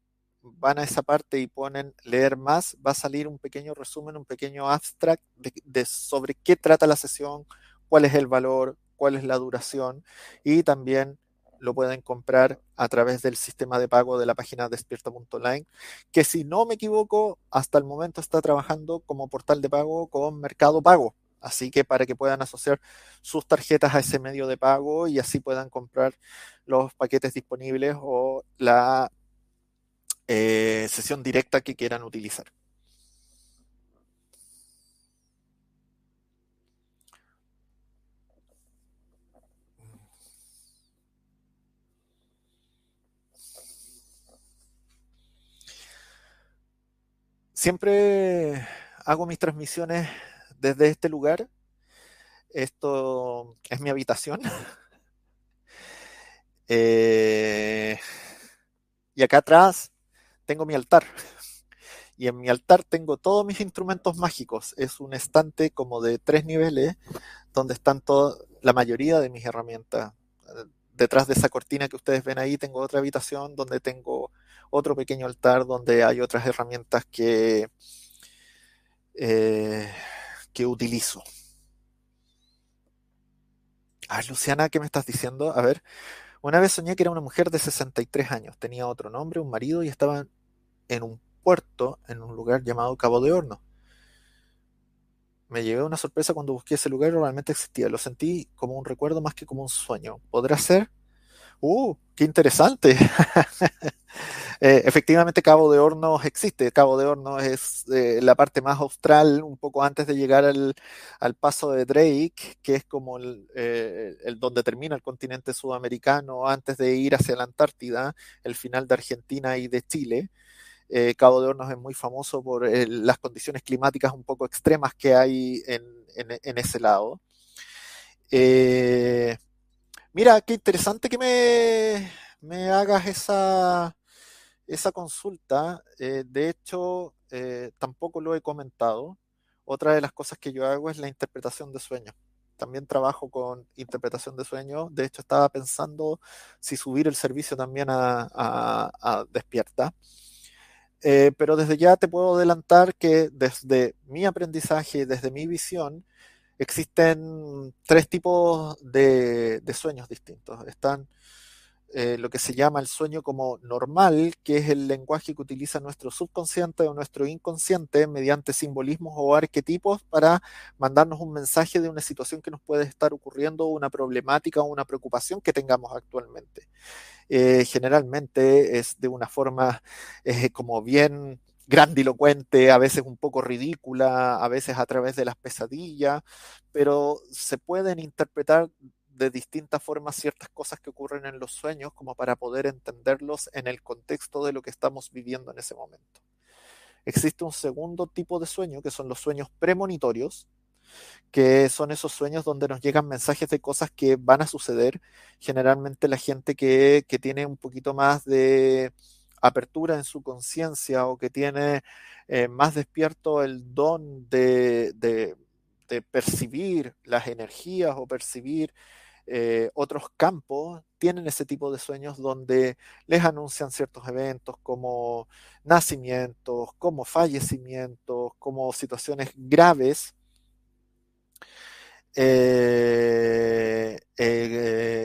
van a esa parte y ponen leer más, va a salir un pequeño resumen, un pequeño abstract de, sobre qué trata la sesión, cuál es el valor, cuál es la duración y también lo pueden comprar a través del sistema de pago de la página despierta.online, que si no me equivoco, hasta el momento está trabajando como portal de pago con Mercado Pago. Así que para que puedan asociar sus tarjetas a ese medio de pago y así puedan comprar los paquetes disponibles o la eh, sesión directa que quieran utilizar. Siempre hago mis transmisiones desde este lugar. Esto es mi habitación. Eh, y acá atrás tengo mi altar. Y en mi altar tengo todos mis instrumentos mágicos. Es un estante como de tres niveles donde están todo, la mayoría de mis herramientas. Detrás de esa cortina que ustedes ven ahí tengo otra habitación donde tengo otro pequeño altar donde hay otras herramientas que, eh, que utilizo. Ah, Luciana, ¿qué me estás diciendo? A ver, una vez soñé que era una mujer de 63 años, tenía otro nombre, un marido y estaba en un puerto, en un lugar llamado Cabo de Horno. Me llevé una sorpresa cuando busqué ese lugar, realmente existía. Lo sentí como un recuerdo más que como un sueño. ¿Podrá ser? ¡Uh! ¡Qué interesante! Eh, efectivamente, Cabo de Hornos existe. Cabo de Hornos es eh, la parte más austral, un poco antes de llegar al, paso de Drake, que es como eh, el, donde termina el continente sudamericano, antes de ir hacia la Antártida, el final de Argentina y de Chile. Cabo de Hornos es muy famoso por las condiciones climáticas un poco extremas que hay en ese lado. Mira, qué interesante que me, hagas esa, esa consulta. Eh, de hecho, eh, tampoco lo he comentado. Otra de las cosas que yo hago es la interpretación de sueños. También trabajo con interpretación de sueños. De hecho, estaba pensando si subir el servicio también a, Despierta. Eh, pero desde ya te puedo adelantar que desde mi aprendizaje, desde mi visión, existen tres tipos de, sueños distintos. Están eh, lo que se llama el sueño como normal, que es el lenguaje que utiliza nuestro subconsciente o nuestro inconsciente mediante simbolismos o arquetipos para mandarnos un mensaje de una situación que nos puede estar ocurriendo, una problemática o una preocupación que tengamos actualmente. Eh, generalmente es de una forma eh, como bien grandilocuente, a veces un poco ridícula, a veces a través de las pesadillas, pero se pueden interpretar de distintas formas ciertas cosas que ocurren en los sueños como para poder entenderlos en el contexto de lo que estamos viviendo en ese momento. Existe un segundo tipo de sueño que son los sueños premonitorios, que son esos sueños donde nos llegan mensajes de cosas que van a suceder. Generalmente la gente que, que tiene un poquito más de, apertura en su conciencia o que tiene eh, más despierto el don de, percibir las energías o percibir eh, otros campos, tienen ese tipo de sueños donde les anuncian ciertos eventos como nacimientos, como fallecimientos, como situaciones graves. Eh,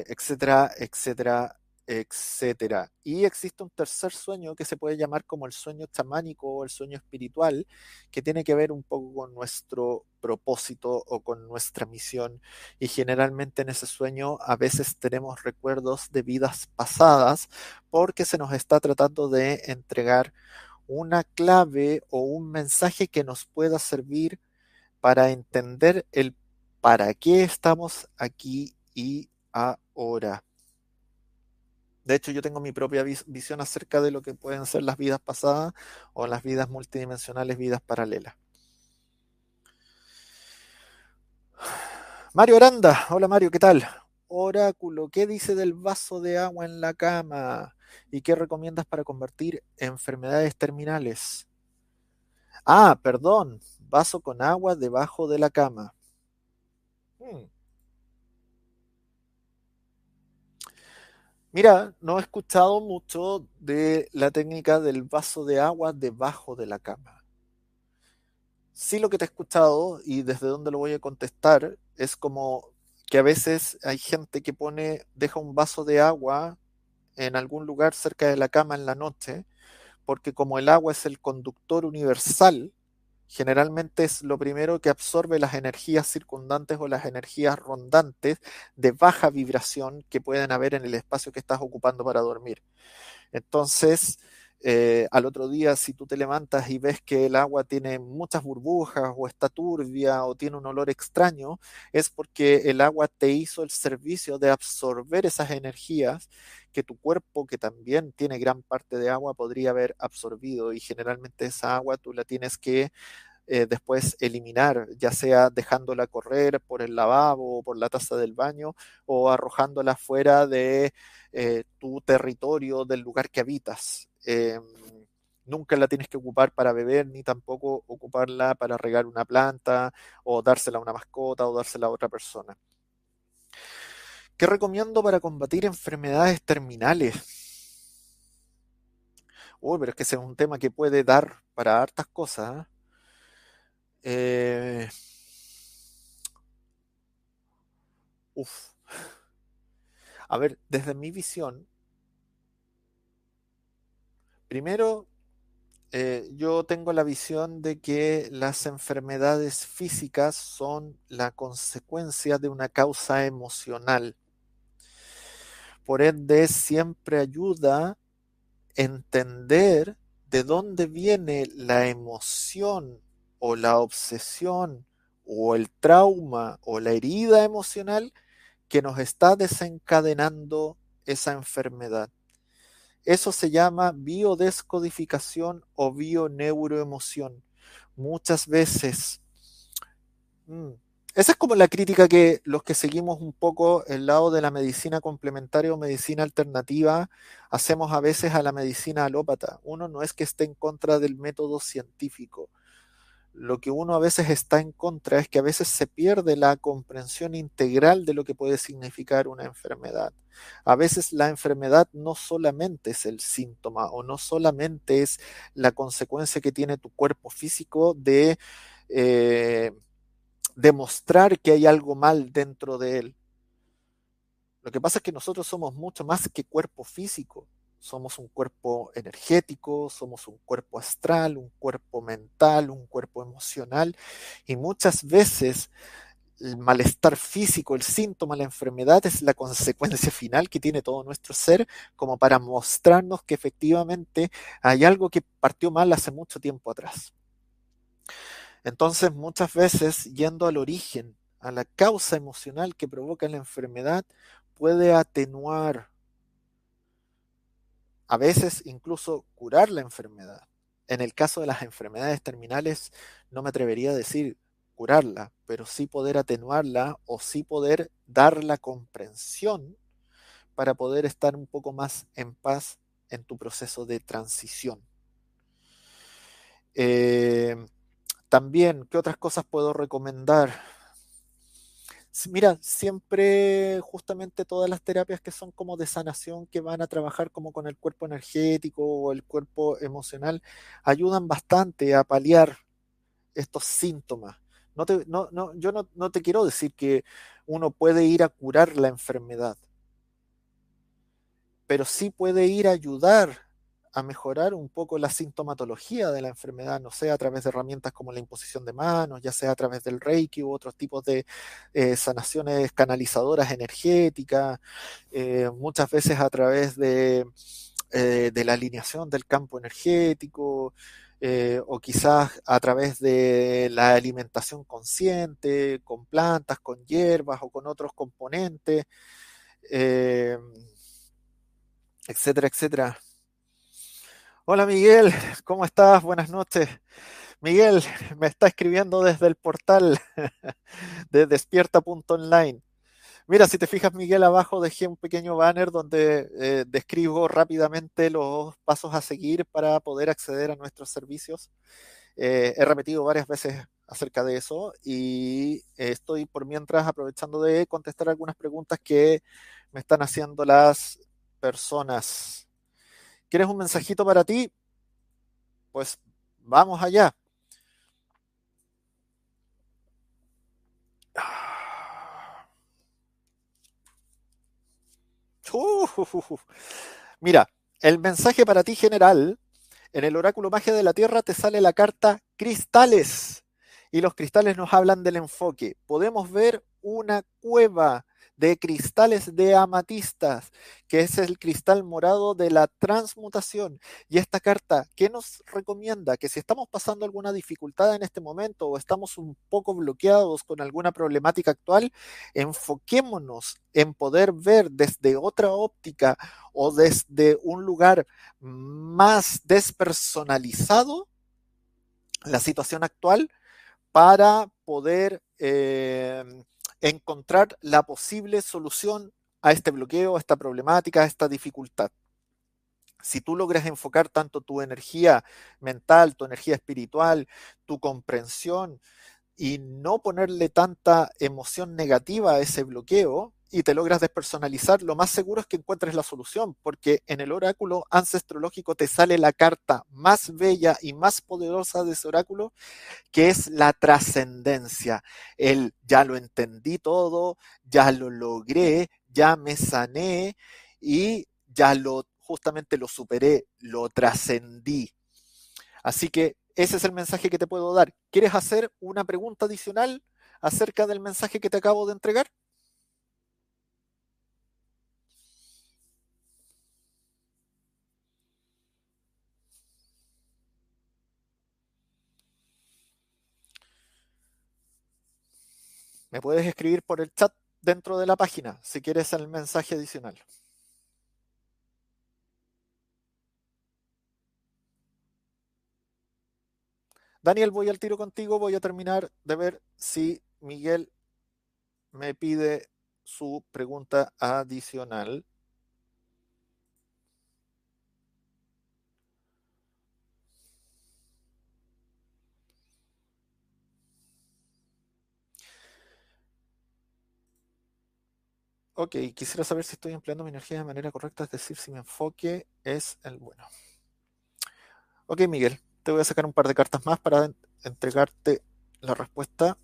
etcétera, etcétera, etcétera. Y existe un tercer sueño que se puede llamar como el sueño chamánico o el sueño espiritual, que tiene que ver un poco con nuestro propósito o con nuestra misión. Y generalmente en ese sueño a veces tenemos recuerdos de vidas pasadas porque se nos está tratando de entregar una clave o un mensaje que nos pueda servir para entender el para qué estamos aquí y ahora. De hecho, yo tengo mi propia visión acerca de lo que pueden ser las vidas pasadas o las vidas multidimensionales, vidas paralelas. Mario Aranda, hola Mario, ¿qué tal? Oráculo, ¿qué dice del vaso de agua en la cama? ¿Y qué recomiendas para convertir enfermedades terminales? Ah, perdón, vaso con agua debajo de la cama. Hmm. Mira, no he escuchado mucho de la técnica del vaso de agua debajo de la cama. Sí lo que te he escuchado y desde donde lo voy a contestar es como que a veces hay gente que pone, deja un vaso de agua en algún lugar cerca de la cama en la noche, porque como el agua es el conductor universal, generalmente es lo primero que absorbe las energías circundantes o las energías rondantes de baja vibración que pueden haber en el espacio que estás ocupando para dormir. Entonces, eh, al otro día, si tú te levantas y ves que el agua tiene muchas burbujas o está turbia o tiene un olor extraño, es porque el agua te hizo el servicio de absorber esas energías que tu cuerpo, que también tiene gran parte de agua, podría haber absorbido y generalmente esa agua tú la tienes que eh, después eliminar, ya sea dejándola correr por el lavabo o por la taza del baño o arrojándola fuera de eh, tu territorio, del lugar que habitas. Em, Nunca la tienes que ocupar para beber, ni tampoco ocuparla para regar una planta, o dársela a una mascota, o dársela a otra persona. ¿Qué recomiendo para combatir enfermedades terminales? Uy, pero es que ese es un tema que puede dar para hartas cosas. ¿eh? Eh, uf. A ver, desde mi visión, primero, eh, yo tengo la visión de que las enfermedades físicas son la consecuencia de una causa emocional. Por ende, siempre ayuda entender de dónde viene la emoción o la obsesión o el trauma o la herida emocional que nos está desencadenando esa enfermedad. Eso se llama biodescodificación o bioneuroemoción. Muchas veces. Mm, esa es como la crítica que los que seguimos un poco el lado de la medicina complementaria o medicina alternativa hacemos a veces a la medicina alópata. Uno no es que esté en contra del método científico, lo que uno a veces está en contra es que a veces se pierde la comprensión integral de lo que puede significar una enfermedad. A veces la enfermedad no solamente es el síntoma o no solamente es la consecuencia que tiene tu cuerpo físico de eh, demostrar que hay algo mal dentro de él. Lo que pasa es que nosotros somos mucho más que cuerpo físico somos un cuerpo energético, somos un cuerpo astral, un cuerpo mental, un cuerpo emocional y muchas veces el malestar físico, el síntoma, la enfermedad es la consecuencia final que tiene todo nuestro ser como para mostrarnos que efectivamente hay algo que partió mal hace mucho tiempo atrás. Entonces muchas veces yendo al origen, a la causa emocional que provoca la enfermedad, puede atenuar a veces incluso curar la enfermedad. En el caso de las enfermedades terminales, no me atrevería a decir curarla, pero sí poder atenuarla o sí poder dar la comprensión para poder estar un poco más en paz en tu proceso de transición. Eh, también, ¿qué otras cosas puedo recomendar? Mira, siempre justamente todas las terapias que son como de sanación, que van a trabajar como con el cuerpo energético o el cuerpo emocional, ayudan bastante a paliar estos síntomas. No te, no, no, yo no, no te quiero decir que uno puede ir a curar la enfermedad, pero sí puede ir a ayudar a mejorar un poco la sintomatología de la enfermedad, no sea a través de herramientas como la imposición de manos, ya sea a través del Reiki u otros tipos de eh, sanaciones canalizadoras energéticas, eh, muchas veces a través de, eh, de, la alineación del campo energético. o quizás a través de la alimentación consciente, con plantas, con hierbas o con otros componentes, etcétera, etcétera. Hola Miguel, ¿cómo estás? Buenas noches. Miguel me está escribiendo desde el portal de despierta.online. Mira, si te fijas, Miguel, abajo dejé un pequeño banner donde eh, describo rápidamente los pasos a seguir para poder acceder a nuestros servicios. Eh, he repetido varias veces acerca de eso y estoy por mientras aprovechando de contestar algunas preguntas que me están haciendo las personas. ¿Quieres un mensajito para ti? Pues vamos allá. Mira, el mensaje para ti general, en el oráculo magia de la Tierra te sale la carta cristales y los cristales nos hablan del enfoque. Podemos ver una cueva de cristales de amatistas, que es el cristal morado de la transmutación. Y esta carta, ¿qué nos recomienda? Que si estamos pasando alguna dificultad en este momento o estamos un poco bloqueados con alguna problemática actual, enfoquémonos en poder ver desde otra óptica o desde un lugar más despersonalizado la situación actual para poder eh, encontrar la posible solución a este bloqueo, a esta problemática, a esta dificultad. Si tú logras enfocar tanto tu energía mental, tu energía espiritual, tu comprensión y no ponerle tanta emoción negativa a ese bloqueo, y te logras despersonalizar, lo más seguro es que encuentres la solución, porque en el oráculo ancestrológico te sale la carta más bella y más poderosa de ese oráculo, que es la trascendencia. El ya lo entendí todo, ya lo logré, ya me sané y ya lo justamente lo superé, lo trascendí. Así que ese es el mensaje que te puedo dar. ¿Quieres hacer una pregunta adicional acerca del mensaje que te acabo de entregar? Me puedes escribir por el chat dentro de la página si quieres el mensaje adicional. Daniel, voy al tiro contigo. Voy a terminar de ver si Miguel me pide su pregunta adicional. Ok, quisiera saber si estoy empleando mi energía de manera correcta, es decir, si mi enfoque es el bueno. Ok, Miguel, te voy a sacar un par de cartas más para entregarte la respuesta.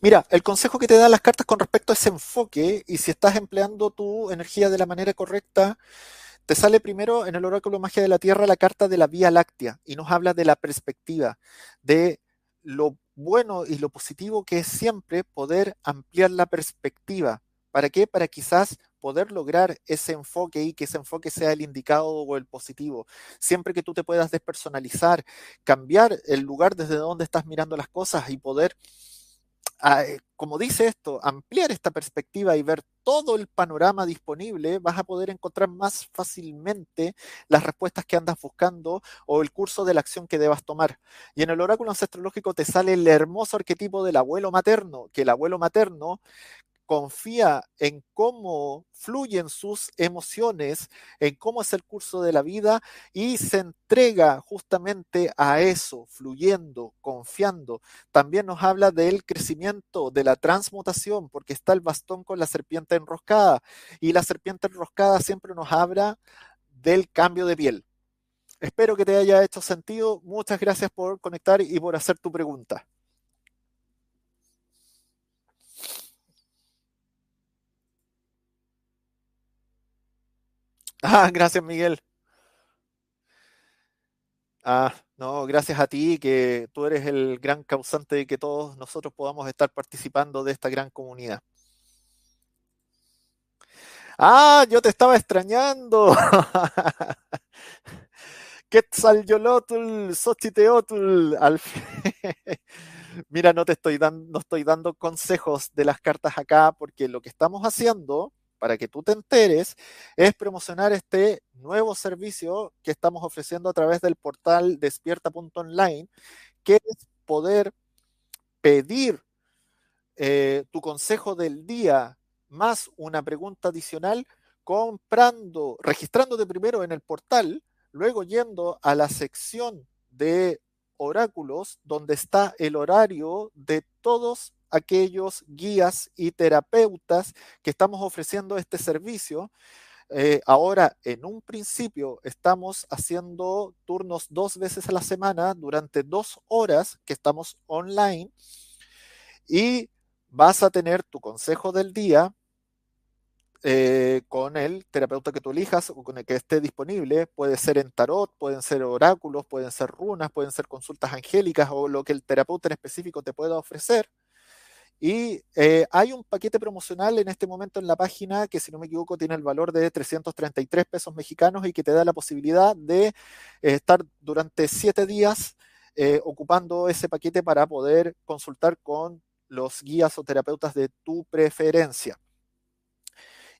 Mira, el consejo que te dan las cartas con respecto a ese enfoque y si estás empleando tu energía de la manera correcta, te sale primero en el oráculo magia de la Tierra la carta de la Vía Láctea y nos habla de la perspectiva, de lo bueno y lo positivo que es siempre poder ampliar la perspectiva. ¿Para qué? Para quizás poder lograr ese enfoque y que ese enfoque sea el indicado o el positivo. Siempre que tú te puedas despersonalizar, cambiar el lugar desde donde estás mirando las cosas y poder eh, como dice esto, ampliar esta perspectiva y ver todo el panorama disponible, vas a poder encontrar más fácilmente las respuestas que andas buscando o el curso de la acción que debas tomar. Y en el oráculo ancestrológico te sale el hermoso arquetipo del abuelo materno, que el abuelo materno confía en cómo fluyen sus emociones, en cómo es el curso de la vida y se entrega justamente a eso, fluyendo, confiando. También nos habla del crecimiento, de la transmutación, porque está el bastón con la serpiente enroscada y la serpiente enroscada siempre nos habla del cambio de piel. Espero que te haya hecho sentido. Muchas gracias por conectar y por hacer tu pregunta. Ah, gracias, Miguel. Ah, no, gracias a ti, que tú eres el gran causante de que todos nosotros podamos estar participando de esta gran comunidad. Ah, yo te estaba extrañando. Quetzalcóatl, Xochiteotl, al Mira, no te estoy dando, no estoy dando consejos de las cartas acá, porque lo que estamos haciendo para que tú te enteres, es promocionar este nuevo servicio que estamos ofreciendo a través del portal despierta.online, que es poder pedir eh, tu consejo del día más una pregunta adicional comprando, registrándote primero en el portal, luego yendo a la sección de oráculos donde está el horario de todos aquellos guías y terapeutas que estamos ofreciendo este servicio. Eh, ahora, en un principio, estamos haciendo turnos dos veces a la semana durante dos horas que estamos online y vas a tener tu consejo del día eh, con el terapeuta que tú elijas o con el que esté disponible. Puede ser en tarot, pueden ser oráculos, pueden ser runas, pueden ser consultas angélicas o lo que el terapeuta en específico te pueda ofrecer. Y eh, hay un paquete promocional en este momento en la página que, si no me equivoco, tiene el valor de 333 pesos mexicanos y que te da la posibilidad de eh, estar durante siete días eh, ocupando ese paquete para poder consultar con los guías o terapeutas de tu preferencia.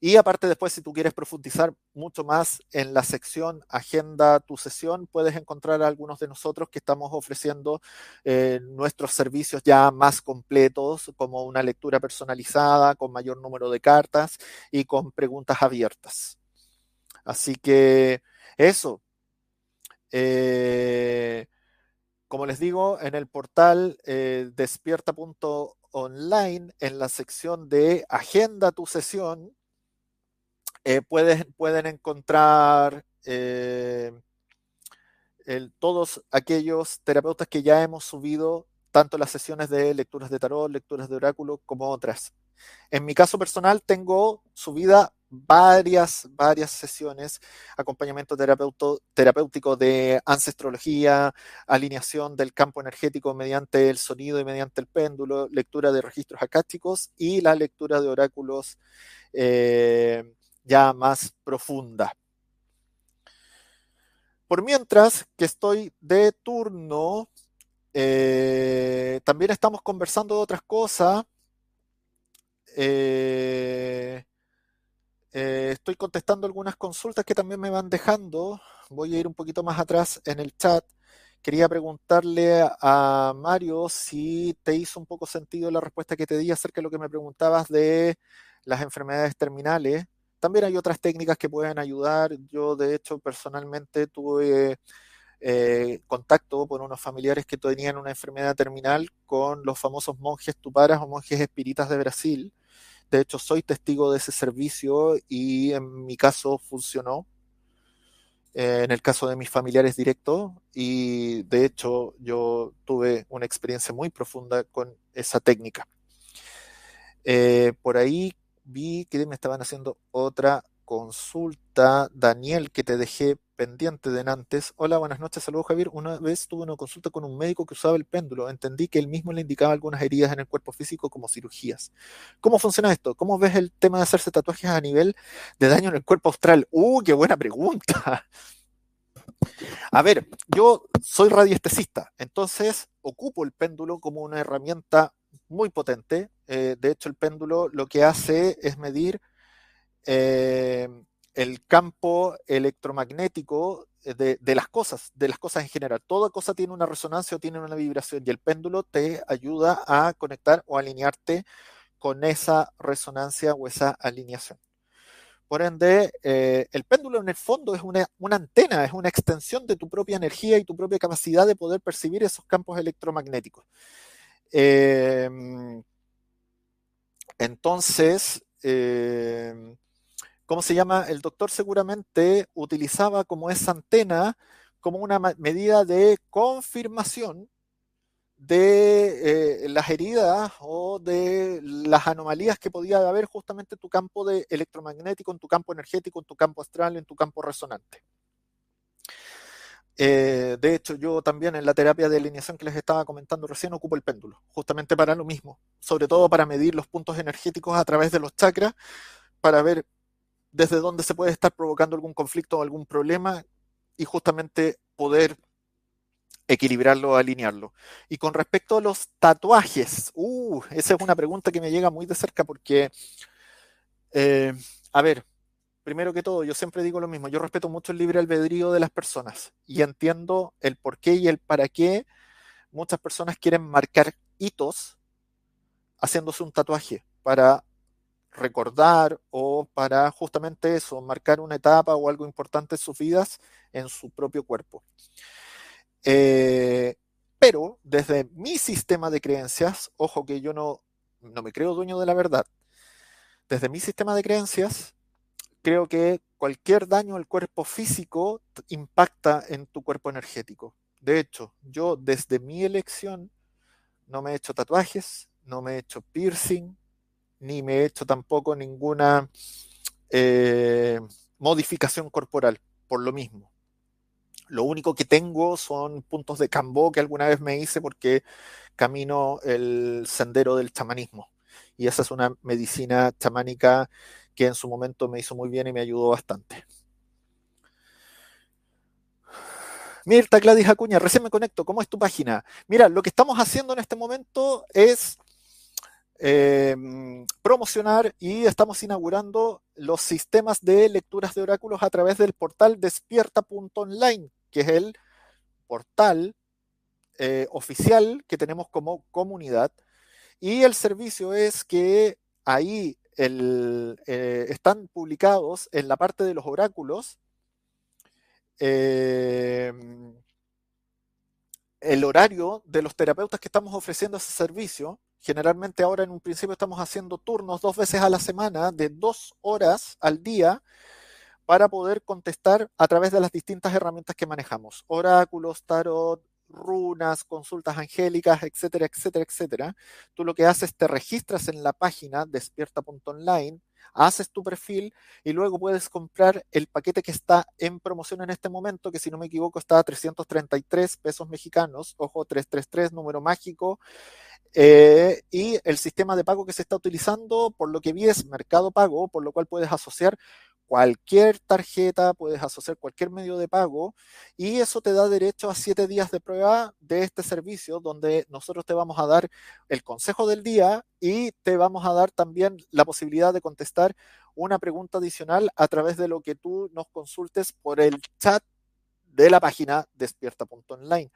Y aparte después, si tú quieres profundizar mucho más en la sección Agenda tu sesión, puedes encontrar a algunos de nosotros que estamos ofreciendo eh, nuestros servicios ya más completos, como una lectura personalizada, con mayor número de cartas y con preguntas abiertas. Así que eso. Eh, como les digo, en el portal eh, despierta.online, en la sección de Agenda tu sesión, eh, pueden encontrar eh, todos aquellos terapeutas que ya hemos subido, tanto las sesiones de lecturas de tarot, lecturas de oráculo, como otras. En mi caso personal tengo subida varias, varias sesiones, acompañamiento terapéutico de ancestrología, alineación del campo energético mediante el sonido y mediante el péndulo, lectura de registros acásticos y la lectura de oráculos eh, ya más profunda. Por mientras que estoy de turno, eh, también estamos conversando de otras cosas. Eh, eh, estoy contestando algunas consultas que también me van dejando. Voy a ir un poquito más atrás en el chat. Quería preguntarle a Mario si te hizo un poco sentido la respuesta que te di acerca de lo que me preguntabas de las enfermedades terminales. También hay otras técnicas que pueden ayudar. Yo, de hecho, personalmente tuve eh, contacto con unos familiares que tenían una enfermedad terminal con los famosos monjes tuparas o monjes espíritas de Brasil. De hecho, soy testigo de ese servicio y en mi caso funcionó. Eh, en el caso de mis familiares directos y de hecho yo tuve una experiencia muy profunda con esa técnica. Eh, por ahí vi que me estaban haciendo otra consulta. Daniel, que te dejé pendiente de antes. Hola, buenas noches, saludos Javier. Una vez tuve una consulta con un médico que usaba el péndulo. Entendí que él mismo le indicaba algunas heridas en el cuerpo físico como cirugías. ¿Cómo funciona esto? ¿Cómo ves el tema de hacerse tatuajes a nivel de daño en el cuerpo austral? ¡Uh, qué buena pregunta! A ver, yo soy radiestesista, entonces ocupo el péndulo como una herramienta muy potente. Eh, de hecho, el péndulo lo que hace es medir eh, el campo electromagnético de, de, las cosas, de las cosas en general. Toda cosa tiene una resonancia o tiene una vibración y el péndulo te ayuda a conectar o alinearte con esa resonancia o esa alineación. Por ende, eh, el péndulo en el fondo es una, antena, es una extensión de tu propia energía y tu propia capacidad de poder percibir esos campos electromagnéticos. Eh, entonces, eh, ¿cómo se llama? El doctor seguramente utilizaba como esa antena como una medida de confirmación de eh, las heridas o de las anomalías que podía haber justamente en tu campo electromagnético, en tu campo energético, en tu campo astral, en tu campo resonante. Eh, de hecho, yo también en la terapia de alineación que les estaba comentando recién ocupo el péndulo, justamente para lo mismo, sobre todo para medir los puntos energéticos a través de los chakras, para ver desde dónde se puede estar provocando algún conflicto o algún problema y justamente poder equilibrarlo, alinearlo. Y con respecto a los tatuajes, uh, esa es una pregunta que me llega muy de cerca porque, eh, a ver, primero que todo, yo siempre digo lo mismo, yo respeto mucho el libre albedrío de las personas y entiendo el por qué y el para qué muchas personas quieren marcar hitos haciéndose un tatuaje para recordar o para justamente eso, marcar una etapa o algo importante en sus vidas en su propio cuerpo. Eh, pero desde mi sistema de creencias, ojo que yo no, no me creo dueño de la verdad, desde mi sistema de creencias, creo que cualquier daño al cuerpo físico impacta en tu cuerpo energético. De hecho, yo desde mi elección no me he hecho tatuajes, no me he hecho piercing, ni me he hecho tampoco ninguna eh, modificación corporal, por lo mismo. Lo único que tengo son puntos de cambó que alguna vez me hice porque camino el sendero del chamanismo. Y esa es una medicina chamánica que en su momento me hizo muy bien y me ayudó bastante. Mirta Gladys Acuña, recién me conecto, ¿cómo es tu página? Mira, lo que estamos haciendo en este momento es em, promocionar y estamos inaugurando los sistemas de lecturas de oráculos a través del portal despierta.online, que es el portal eh, oficial que tenemos como comunidad. Y el servicio es que ahí eh, están publicados en la parte de los oráculos em, el horario de los terapeutas que estamos ofreciendo ese servicio. Generalmente ahora en un principio estamos haciendo turnos dos veces a la semana de dos horas al día para poder contestar a través de las distintas herramientas que manejamos. Oráculos, tarot, runas, consultas angélicas, etcétera, etcétera, etcétera. Tú lo que haces, te registras en la página despierta.online, haces tu perfil y luego puedes comprar el paquete que está en promoción en este momento, que si no me equivoco está a 333 pesos mexicanos, ojo, 333, número mágico. Eh, y el sistema de pago que se está utilizando, por lo que vi, es Mercado Pago, por lo cual puedes asociar cualquier tarjeta, puedes asociar cualquier medio de pago y eso te da derecho a siete días de prueba de este servicio donde nosotros te vamos a dar el consejo del día y te vamos a dar también la posibilidad de contestar una pregunta adicional a través de lo que tú nos consultes por el chat de la página despierta.online.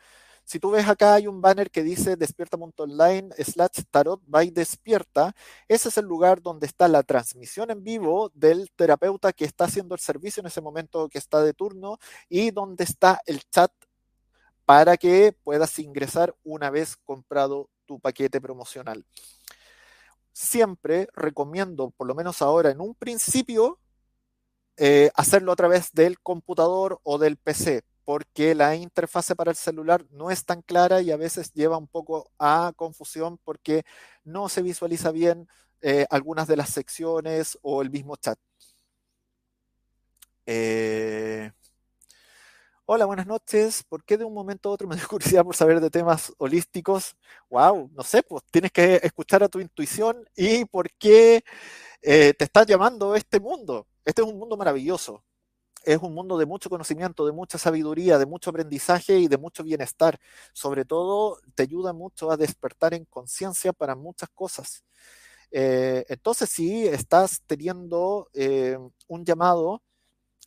Si tú ves acá hay un banner que dice despierta.online slash tarot by despierta. Ese es el lugar donde está la transmisión en vivo del terapeuta que está haciendo el servicio en ese momento que está de turno y donde está el chat para que puedas ingresar una vez comprado tu paquete promocional. Siempre recomiendo, por lo menos ahora en un principio, eh, hacerlo a través del computador o del PC porque la interfase para el celular no es tan clara y a veces lleva un poco a confusión porque no se visualiza bien eh, algunas de las secciones o el mismo chat. Eh, hola, buenas noches. ¿Por qué de un momento a otro me dio curiosidad por saber de temas holísticos? Wow, no sé, pues tienes que escuchar a tu intuición y por qué eh, te está llamando este mundo. Este es un mundo maravilloso es un mundo de mucho conocimiento, de mucha sabiduría, de mucho aprendizaje y de mucho bienestar. Sobre todo, te ayuda mucho a despertar en conciencia para muchas cosas. Eh, entonces, si estás teniendo eh, un llamado,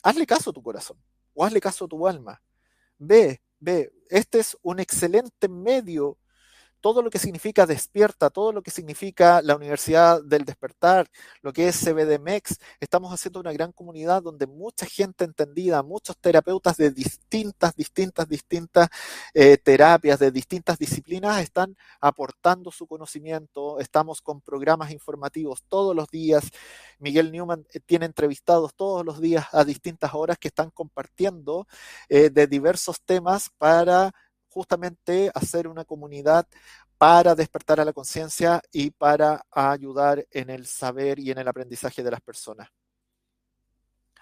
hazle caso a tu corazón o hazle caso a tu alma. Ve, ve, este es un excelente medio todo lo que significa Despierta, todo lo que significa la Universidad del Despertar, lo que es CBDMEX, estamos haciendo una gran comunidad donde mucha gente entendida, muchos terapeutas de distintas, distintas, distintas eh, terapias, de distintas disciplinas, están aportando su conocimiento. Estamos con programas informativos todos los días. Miguel Newman eh, tiene entrevistados todos los días a distintas horas que están compartiendo eh, de diversos temas para justamente hacer una comunidad para despertar a la conciencia y para ayudar en el saber y en el aprendizaje de las personas.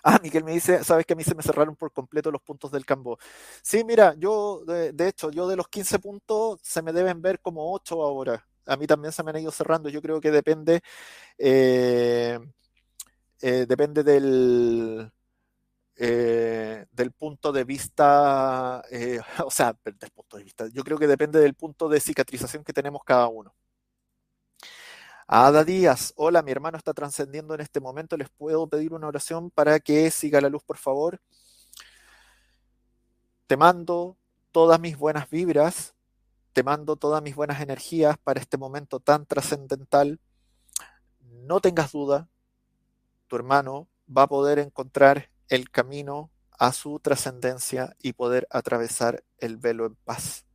Ah, Miguel me dice, sabes que a mí se me cerraron por completo los puntos del campo. Sí, mira, yo, de, hecho, yo de los 15 puntos se me deben ver como 8 ahora. A mí también se me han ido cerrando. Yo creo que depende, eh, eh, depende del, eh, del punto de vista, eh, o sea, del punto de vista, yo creo que depende del punto de cicatrización que tenemos cada uno. Ada Díaz, hola, mi hermano está trascendiendo en este momento, ¿les puedo pedir una oración para que siga la luz, por favor? Te mando todas mis buenas vibras, te mando todas mis buenas energías para este momento tan trascendental. No tengas duda, tu hermano va a poder encontrar el camino a su trascendencia y poder atravesar el velo en paz.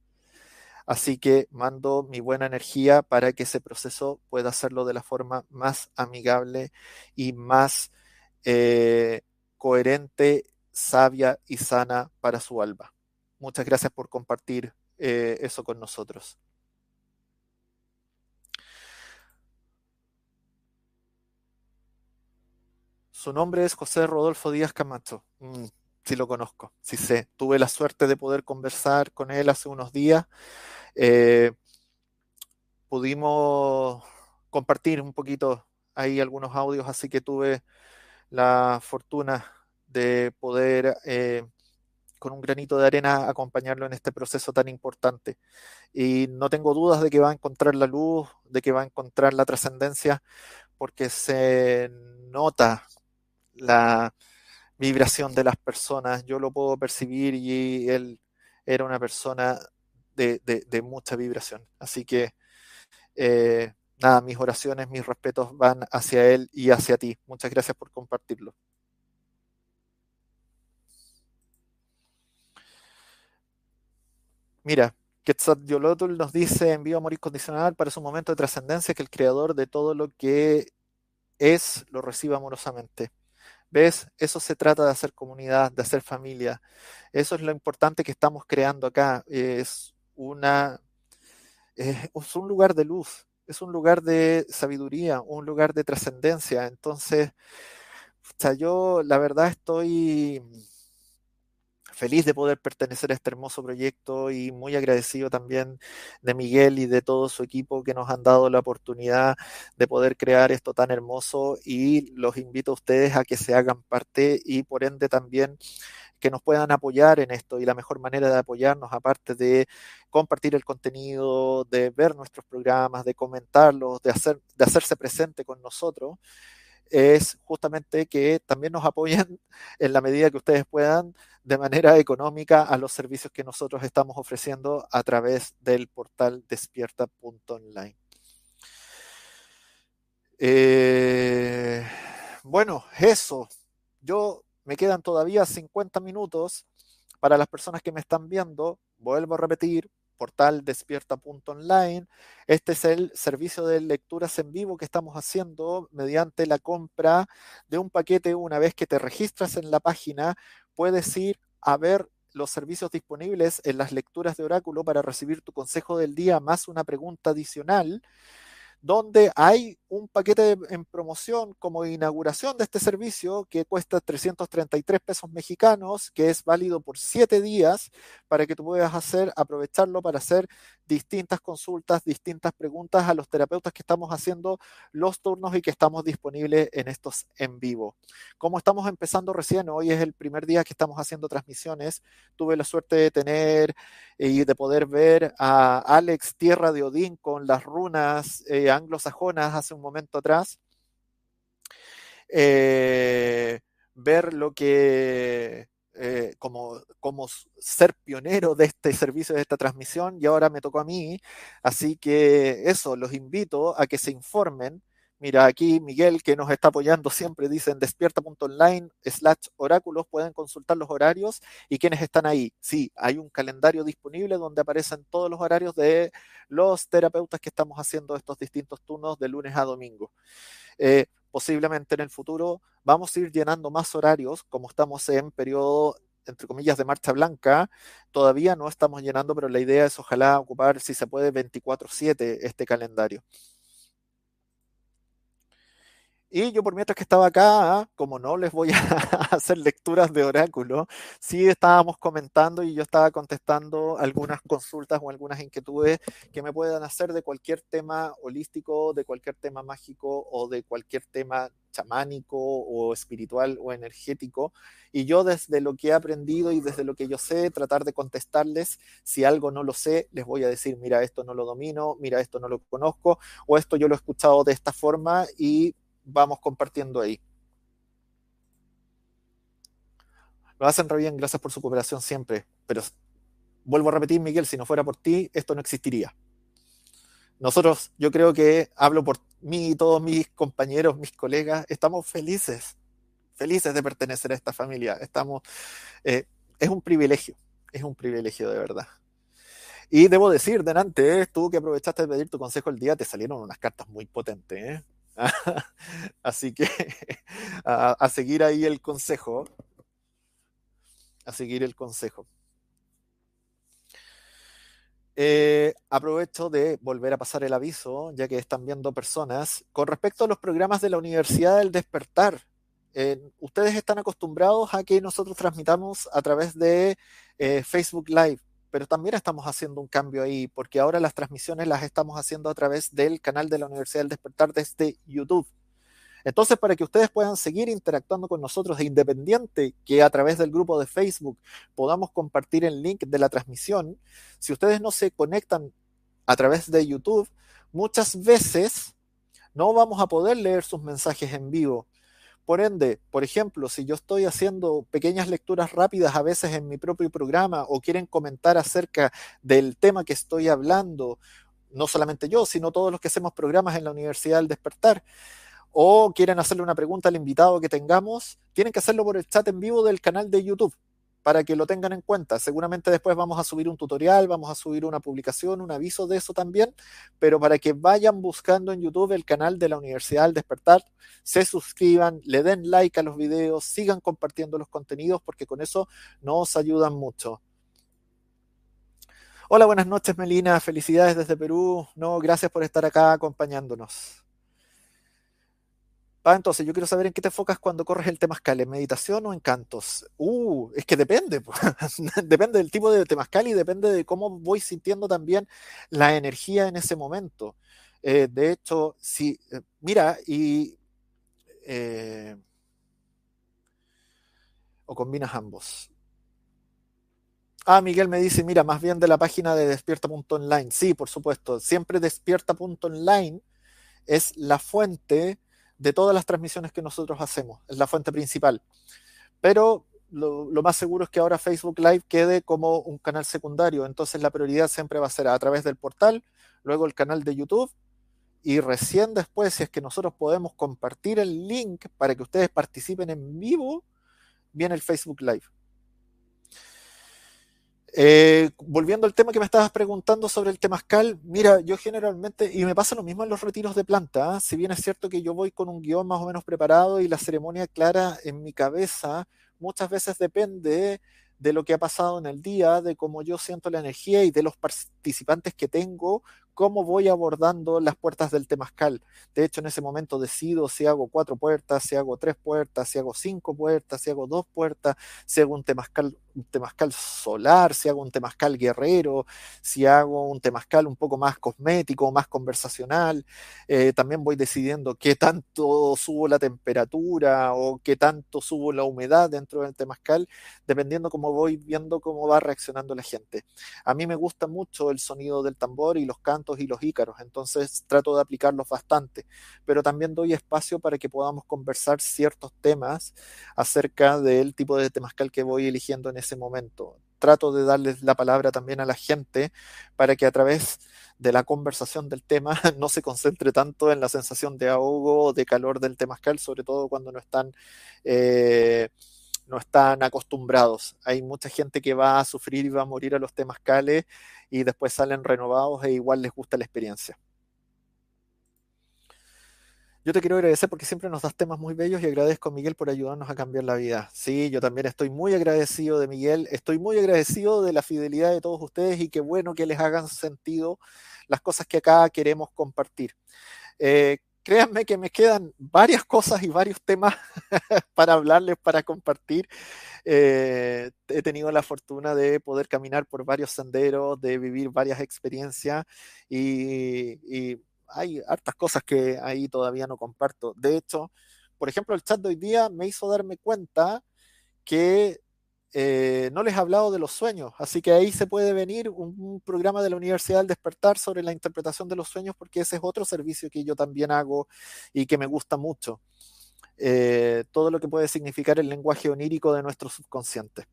Así que mando mi buena energía para que ese proceso pueda hacerlo de la forma más amigable y más eh, coherente, sabia y sana para su alma. Muchas gracias por compartir eh, eso con nosotros. Su nombre es José Rodolfo Díaz Camacho. Mm, sí lo conozco, sí sé. Tuve la suerte de poder conversar con él hace unos días. Eh, pudimos compartir un poquito ahí algunos audios, así que tuve la fortuna de poder eh, con un granito de arena acompañarlo en este proceso tan importante. Y no tengo dudas de que va a encontrar la luz, de que va a encontrar la trascendencia, porque se nota la vibración de las personas, yo lo puedo percibir y él era una persona de, mucha vibración. Así que, eh, nada, mis oraciones, mis respetos van hacia él y hacia ti. Muchas gracias por compartirlo. Mira, Quetzalcoatl nos dice en vivo amor incondicional para su momento de trascendencia que el creador de todo lo que es lo reciba amorosamente. ¿Ves? Eso se trata de hacer comunidad, de hacer familia. Eso es lo importante que estamos creando acá. Es una es un lugar de luz, es un lugar de sabiduría, un lugar de trascendencia. Entonces, yo la verdad estoy feliz de poder pertenecer a este hermoso proyecto y muy agradecido también de Miguel y de todo su equipo que nos han dado la oportunidad de poder crear esto tan hermoso y los invito a ustedes a que se hagan parte y por ende también que nos puedan apoyar en esto. Y la mejor manera de apoyarnos, aparte de compartir el contenido, de ver nuestros programas, de comentarlos, de, de hacerse presente con nosotros, es justamente que también nos apoyen en la medida que ustedes puedan de manera económica a los servicios que nosotros estamos ofreciendo a través del portal despierta.online. Eh, bueno, eso. Yo me quedan todavía 50 minutos para las personas que me están viendo. Vuelvo a repetir, portal despierta.online. Este es el servicio de lecturas en vivo que estamos haciendo mediante la compra de un paquete una vez que te registras en la página. Puedes ir a ver los servicios disponibles en las lecturas de oráculo para recibir tu consejo del día más una pregunta adicional donde hay un paquete en promoción como inauguración de este servicio que cuesta 333 pesos mexicanos, que es válido por siete días para que tú puedas hacer, aprovecharlo para hacer distintas consultas, distintas preguntas a los terapeutas que estamos haciendo los turnos y que estamos disponibles en estos en vivo. Como estamos empezando recién, hoy es el primer día que estamos haciendo transmisiones, tuve la suerte de tener y de poder ver a Alex Tierra de Odín con las runas eh, anglosajonas hace un momento atrás. Eh, ver lo que eh, como, como ser pionero de este servicio, de esta transmisión, y ahora me tocó a mí. Así que eso, los invito a que se informen Mira, aquí Miguel, que nos está apoyando siempre, dice en despierta.online slash oráculos, pueden consultar los horarios y quienes están ahí. Sí, hay un calendario disponible donde aparecen todos los horarios de los terapeutas que estamos haciendo estos distintos turnos de lunes a domingo. Eh, posiblemente en el futuro vamos a ir llenando más horarios, como estamos en periodo entre comillas, de marcha blanca, todavía no estamos llenando, pero la idea es ojalá ocupar, si se puede, 24/7 este calendario. Y yo por mientras que estaba acá, como no les voy a hacer lecturas de oráculo, sí estábamos comentando y yo estaba contestando algunas consultas o algunas inquietudes que me puedan hacer de cualquier tema holístico, de cualquier tema mágico o de cualquier tema chamánico o espiritual o energético. Y yo desde lo que he aprendido y desde lo que yo sé, tratar de contestarles. Si algo no lo sé, les voy a decir, mira, esto no lo domino, mira, esto no lo conozco, o esto yo lo he escuchado de esta forma y vamos compartiendo ahí. Lo hacen re bien, gracias por su cooperación siempre. Pero vuelvo a repetir, Miguel, si no fuera por ti, esto no existiría. Nosotros, yo creo que hablo por mí y todos mis compañeros, mis colegas, estamos felices, felices de pertenecer a esta familia. Estamos, eh, es un privilegio, es un privilegio de verdad. Y debo decir, delante, eh, tú que aprovechaste de pedir tu consejo el día, te salieron unas cartas muy potentes. ¿eh? Así que a, seguir ahí el consejo. A seguir el consejo. Eh, aprovecho de volver a pasar el aviso, ya que están viendo personas, con respecto a los programas de la Universidad del Despertar. Eh, ustedes están acostumbrados a que nosotros transmitamos a través de eh, Facebook Live pero también estamos haciendo un cambio ahí, porque ahora las transmisiones las estamos haciendo a través del canal de la Universidad del Despertar desde YouTube. Entonces, para que ustedes puedan seguir interactuando con nosotros de independiente que a través del grupo de Facebook podamos compartir el link de la transmisión, si ustedes no se conectan a través de YouTube, muchas veces no vamos a poder leer sus mensajes en vivo Por ende, por ejemplo, si yo estoy haciendo pequeñas lecturas rápidas a veces en mi propio programa o quieren comentar acerca del tema que estoy hablando, no solamente yo, sino todos los que hacemos programas en la Universidad del Despertar, o quieren hacerle una pregunta al invitado que tengamos, tienen que hacerlo por el chat en vivo del canal de YouTube para que lo tengan en cuenta. Seguramente después vamos a subir un tutorial, vamos a subir una publicación, un aviso de eso también, pero para que vayan buscando en YouTube el canal de la Universidad al Despertar, se suscriban, le den like a los videos, sigan compartiendo los contenidos porque con eso nos ayudan mucho. Hola, buenas noches Melina, felicidades desde Perú. No, gracias por estar acá acompañándonos. Ah, entonces yo quiero saber en qué te enfocas cuando corres el temazcal, ¿en meditación o en cantos? Uh, es que depende, depende del tipo de temazcal y depende de cómo voy sintiendo también la energía en ese momento. Eh, de hecho, si, eh, mira, y... Eh, o combinas ambos. Ah, Miguel me dice, mira, más bien de la página de despierta.online. Sí, por supuesto, siempre despierta.online es la fuente de todas las transmisiones que nosotros hacemos, es la fuente principal. Pero lo, más seguro es que ahora Facebook Live quede como un canal secundario, entonces la prioridad siempre va a ser a través del portal, luego el canal de YouTube y recién después, si es que nosotros podemos compartir el link para que ustedes participen en vivo, viene el Facebook Live. Eh, volviendo al tema que me estabas preguntando sobre el temazcal, mira, yo generalmente, y me pasa lo mismo en los retiros de planta, ¿ah? si bien es cierto que yo voy con un guion más o menos preparado y la ceremonia clara en mi cabeza, muchas veces depende de lo que ha pasado en el día, de cómo yo siento la energía y de los participantes que tengo, cómo voy abordando las puertas del temazcal. De hecho, en ese momento decido si hago cuatro puertas, si hago tres puertas, si hago cinco puertas, si hago dos puertas, si hago un temazcal, un temazcal solar, si hago un temazcal guerrero, si hago un temazcal un poco más cosmético, más conversacional. Eh, también voy decidiendo qué tanto subo la temperatura o qué tanto subo la humedad dentro del temazcal, dependiendo cómo voy viendo cómo va reaccionando la gente. A mí me gusta mucho el sonido del tambor y los cantos y los ícaros, entonces trato de aplicarlos bastante, pero también doy espacio para que podamos conversar ciertos temas acerca del tipo de temazcal que voy eligiendo en ese momento. Trato de darles la palabra también a la gente para que a través de la conversación del tema no se concentre tanto en la sensación de ahogo o de calor del temazcal, sobre todo cuando no están... Eh, no están acostumbrados. Hay mucha gente que va a sufrir y va a morir a los temazcales y después salen renovados e igual les gusta la experiencia. Yo te quiero agradecer porque siempre nos das temas muy bellos y agradezco a Miguel por ayudarnos a cambiar la vida. Sí, yo también estoy muy agradecido de Miguel, estoy muy agradecido de la fidelidad de todos ustedes y qué bueno que les hagan sentido las cosas que acá queremos compartir. Eh, créanme que me quedan varias cosas y varios temas para hablarles, para compartir. Eh, he tenido la fortuna de poder caminar por varios senderos, de vivir varias experiencias y, hay hartas cosas que ahí todavía no comparto. De hecho, por ejemplo, el chat de hoy día me hizo darme cuenta que eh, no les he hablado de los sueños, así que ahí se puede venir un, programa de la Universidad del Despertar sobre la interpretación de los sueños, porque ese es otro servicio que yo también hago y que me gusta mucho. Eh, todo lo que puede significar el lenguaje onírico de nuestro subconsciente.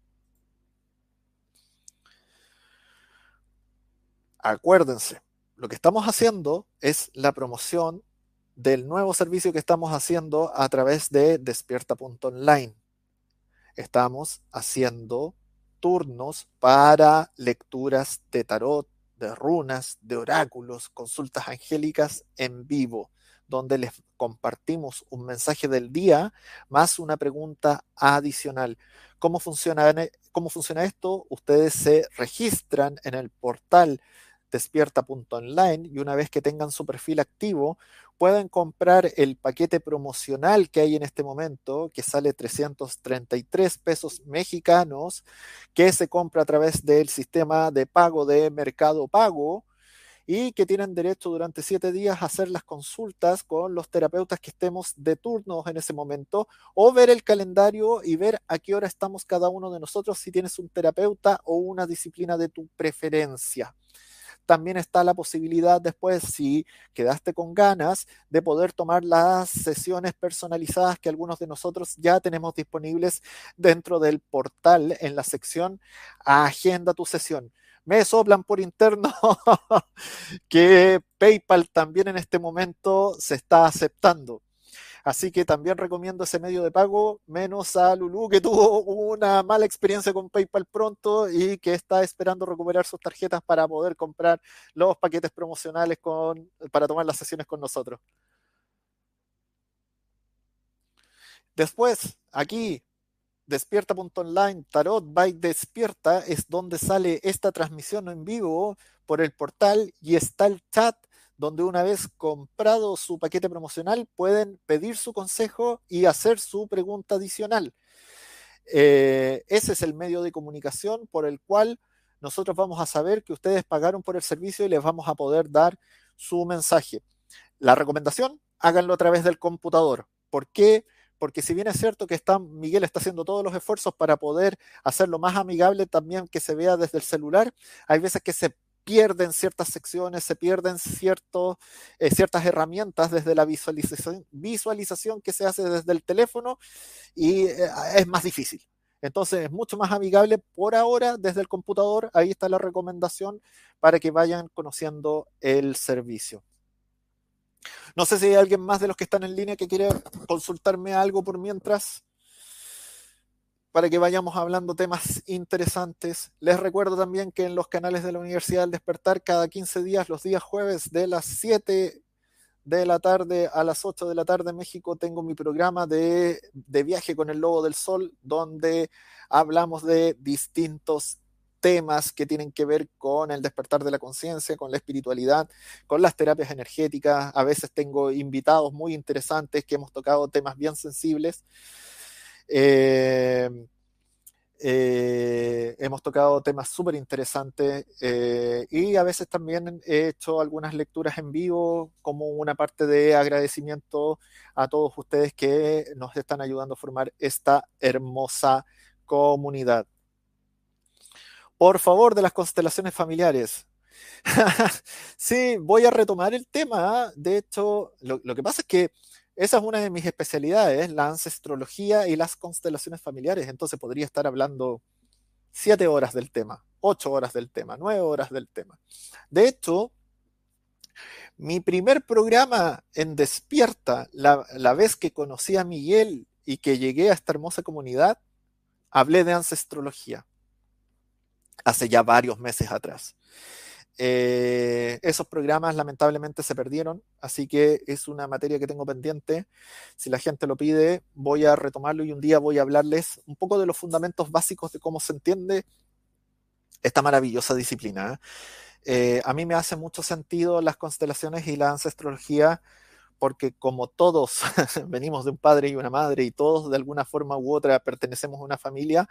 Acuérdense, lo que estamos haciendo es la promoción del nuevo servicio que estamos haciendo a través de despierta.online estamos haciendo turnos para lecturas de tarot, de runas, de oráculos, consultas angélicas en vivo, donde les compartimos un mensaje del día más una pregunta adicional. ¿Cómo funciona, cómo funciona esto? Ustedes se registran en el portal despierta.online y una vez que tengan su perfil activo, pueden comprar el paquete promocional que hay en este momento, que sale 333 pesos mexicanos, que se compra a través del sistema de pago de Mercado Pago y que tienen derecho durante siete días a hacer las consultas con los terapeutas que estemos de turnos en ese momento o ver el calendario y ver a qué hora estamos cada uno de nosotros si tienes un terapeuta o una disciplina de tu preferencia. También está la posibilidad después, si quedaste con ganas, de poder tomar las sesiones personalizadas que algunos de nosotros ya tenemos disponibles dentro del portal en la sección Agenda tu sesión. Me soplan por interno que PayPal también en este momento se está aceptando. Así que también recomiendo ese medio de pago, menos a Lulu, que tuvo una mala experiencia con PayPal pronto y que está esperando recuperar sus tarjetas para poder comprar los paquetes promocionales con, para tomar las sesiones con nosotros. Después, aquí, despierta.online, Tarot by Despierta, es donde sale esta transmisión en vivo por el portal y está el chat donde una vez comprado su paquete promocional pueden pedir su consejo y hacer su pregunta adicional. Eh, ese es el medio de comunicación por el cual nosotros vamos a saber que ustedes pagaron por el servicio y les vamos a poder dar su mensaje. La recomendación, háganlo a través del computador. ¿Por qué? Porque si bien es cierto que está, Miguel está haciendo todos los esfuerzos para poder hacerlo más amigable también que se vea desde el celular, hay veces que se pierden ciertas secciones, se pierden eh, ciertas herramientas desde la visualización, visualización que se hace desde el teléfono y eh, es más difícil. Entonces es mucho más amigable por ahora desde el computador. Ahí está la recomendación para que vayan conociendo el servicio. No sé si hay alguien más de los que están en línea que quiere consultarme algo por mientras para que vayamos hablando temas interesantes. Les recuerdo también que en los canales de la Universidad del Despertar, cada 15 días, los días jueves de las 7 de la tarde a las 8 de la tarde en México, tengo mi programa de, de viaje con el Lobo del Sol, donde hablamos de distintos temas que tienen que ver con el despertar de la conciencia, con la espiritualidad, con las terapias energéticas. A veces tengo invitados muy interesantes que hemos tocado temas bien sensibles. Eh, eh, hemos tocado temas súper interesantes eh, y a veces también he hecho algunas lecturas en vivo como una parte de agradecimiento a todos ustedes que nos están ayudando a formar esta hermosa comunidad. Por favor, de las constelaciones familiares. sí, voy a retomar el tema. ¿ah? De hecho, lo que pasa es que esa es una de mis especialidades, la ancestrología y las constelaciones familiares. Entonces podría estar hablando siete horas del tema, ocho horas del tema, nueve horas del tema. De hecho, mi primer programa en Despierta, la, vez que conocí a Miguel y que llegué a esta hermosa comunidad, hablé de ancestrología hace ya varios meses atrás. Eh, esos programas lamentablemente se perdieron, así que es una materia que tengo pendiente. Si la gente lo pide, voy a retomarlo y un día voy a hablarles un poco de los fundamentos básicos de cómo se entiende esta maravillosa disciplina. Eh, a mí me hace mucho sentido las constelaciones y la ancestrología porque como todos venimos de un padre y una madre y todos de alguna forma u otra pertenecemos a una familia,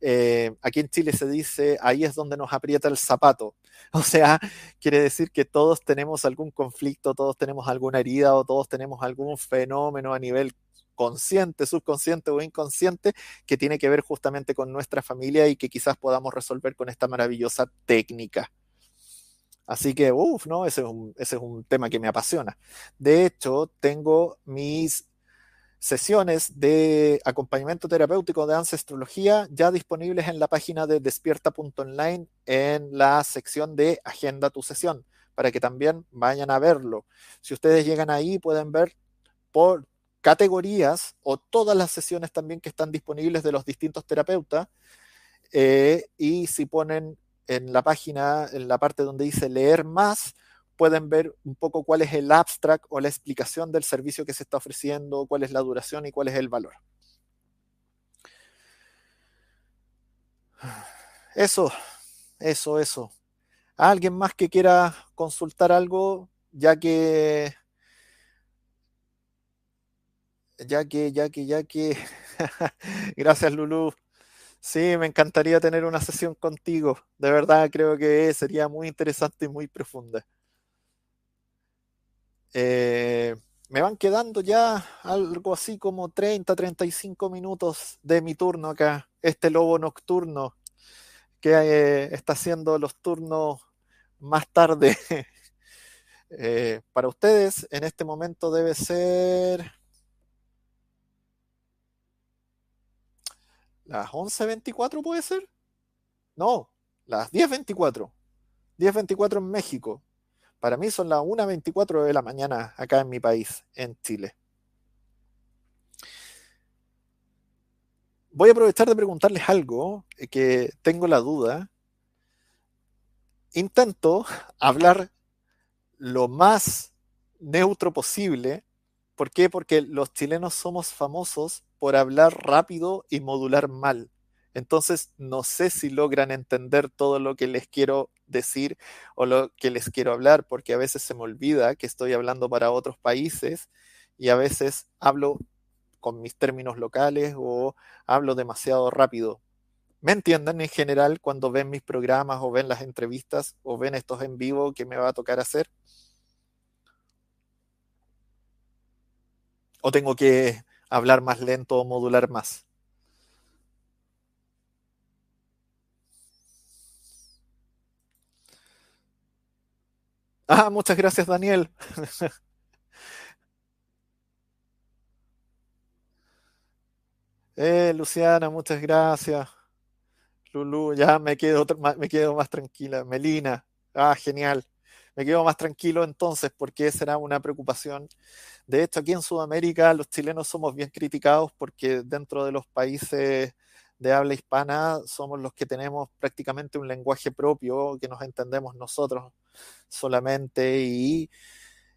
eh, aquí en Chile se dice, ahí es donde nos aprieta el zapato. O sea, quiere decir que todos tenemos algún conflicto, todos tenemos alguna herida o todos tenemos algún fenómeno a nivel consciente, subconsciente o inconsciente que tiene que ver justamente con nuestra familia y que quizás podamos resolver con esta maravillosa técnica. Así que, uff, ¿no? Ese es, un, ese es un tema que me apasiona. De hecho, tengo mis sesiones de acompañamiento terapéutico de ancestrología ya disponibles en la página de despierta.online en la sección de Agenda tu sesión, para que también vayan a verlo. Si ustedes llegan ahí, pueden ver por categorías o todas las sesiones también que están disponibles de los distintos terapeutas. Eh, y si ponen en la página, en la parte donde dice leer más, pueden ver un poco cuál es el abstract o la explicación del servicio que se está ofreciendo, cuál es la duración y cuál es el valor. Eso, eso, eso. ¿Alguien más que quiera consultar algo? Ya que, ya que, ya que, ya que. Gracias, Lulu. Sí, me encantaría tener una sesión contigo. De verdad, creo que sería muy interesante y muy profunda. Eh, me van quedando ya algo así como 30, 35 minutos de mi turno acá, este lobo nocturno que eh, está haciendo los turnos más tarde. Eh, para ustedes en este momento debe ser las 11.24 puede ser. No, las 10.24. 10.24 en México. Para mí son las 1.24 de la mañana acá en mi país, en Chile. Voy a aprovechar de preguntarles algo eh, que tengo la duda. Intento hablar lo más neutro posible. ¿Por qué? Porque los chilenos somos famosos por hablar rápido y modular mal. Entonces, no sé si logran entender todo lo que les quiero decir o lo que les quiero hablar, porque a veces se me olvida que estoy hablando para otros países y a veces hablo con mis términos locales o hablo demasiado rápido. ¿Me entienden en general cuando ven mis programas o ven las entrevistas o ven estos en vivo que me va a tocar hacer? ¿O tengo que hablar más lento o modular más? Ah, muchas gracias, Daniel. eh, Luciana, muchas gracias. Lulu, ya me quedo, me quedo más tranquila. Melina, ah, genial. Me quedo más tranquilo entonces porque esa era una preocupación. De hecho, aquí en Sudamérica los chilenos somos bien criticados porque dentro de los países de habla hispana somos los que tenemos prácticamente un lenguaje propio que nos entendemos nosotros solamente y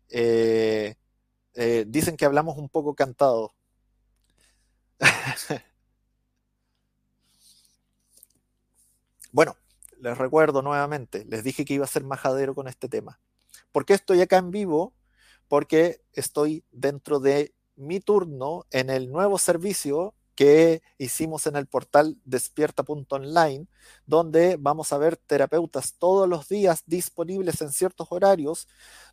eh, eh, dicen que hablamos un poco cantado. bueno, les recuerdo nuevamente, les dije que iba a ser majadero con este tema. ¿Por qué estoy acá en vivo? Porque estoy dentro de mi turno en el nuevo servicio que hicimos en el portal despierta.online, donde vamos a ver terapeutas todos los días disponibles en ciertos horarios,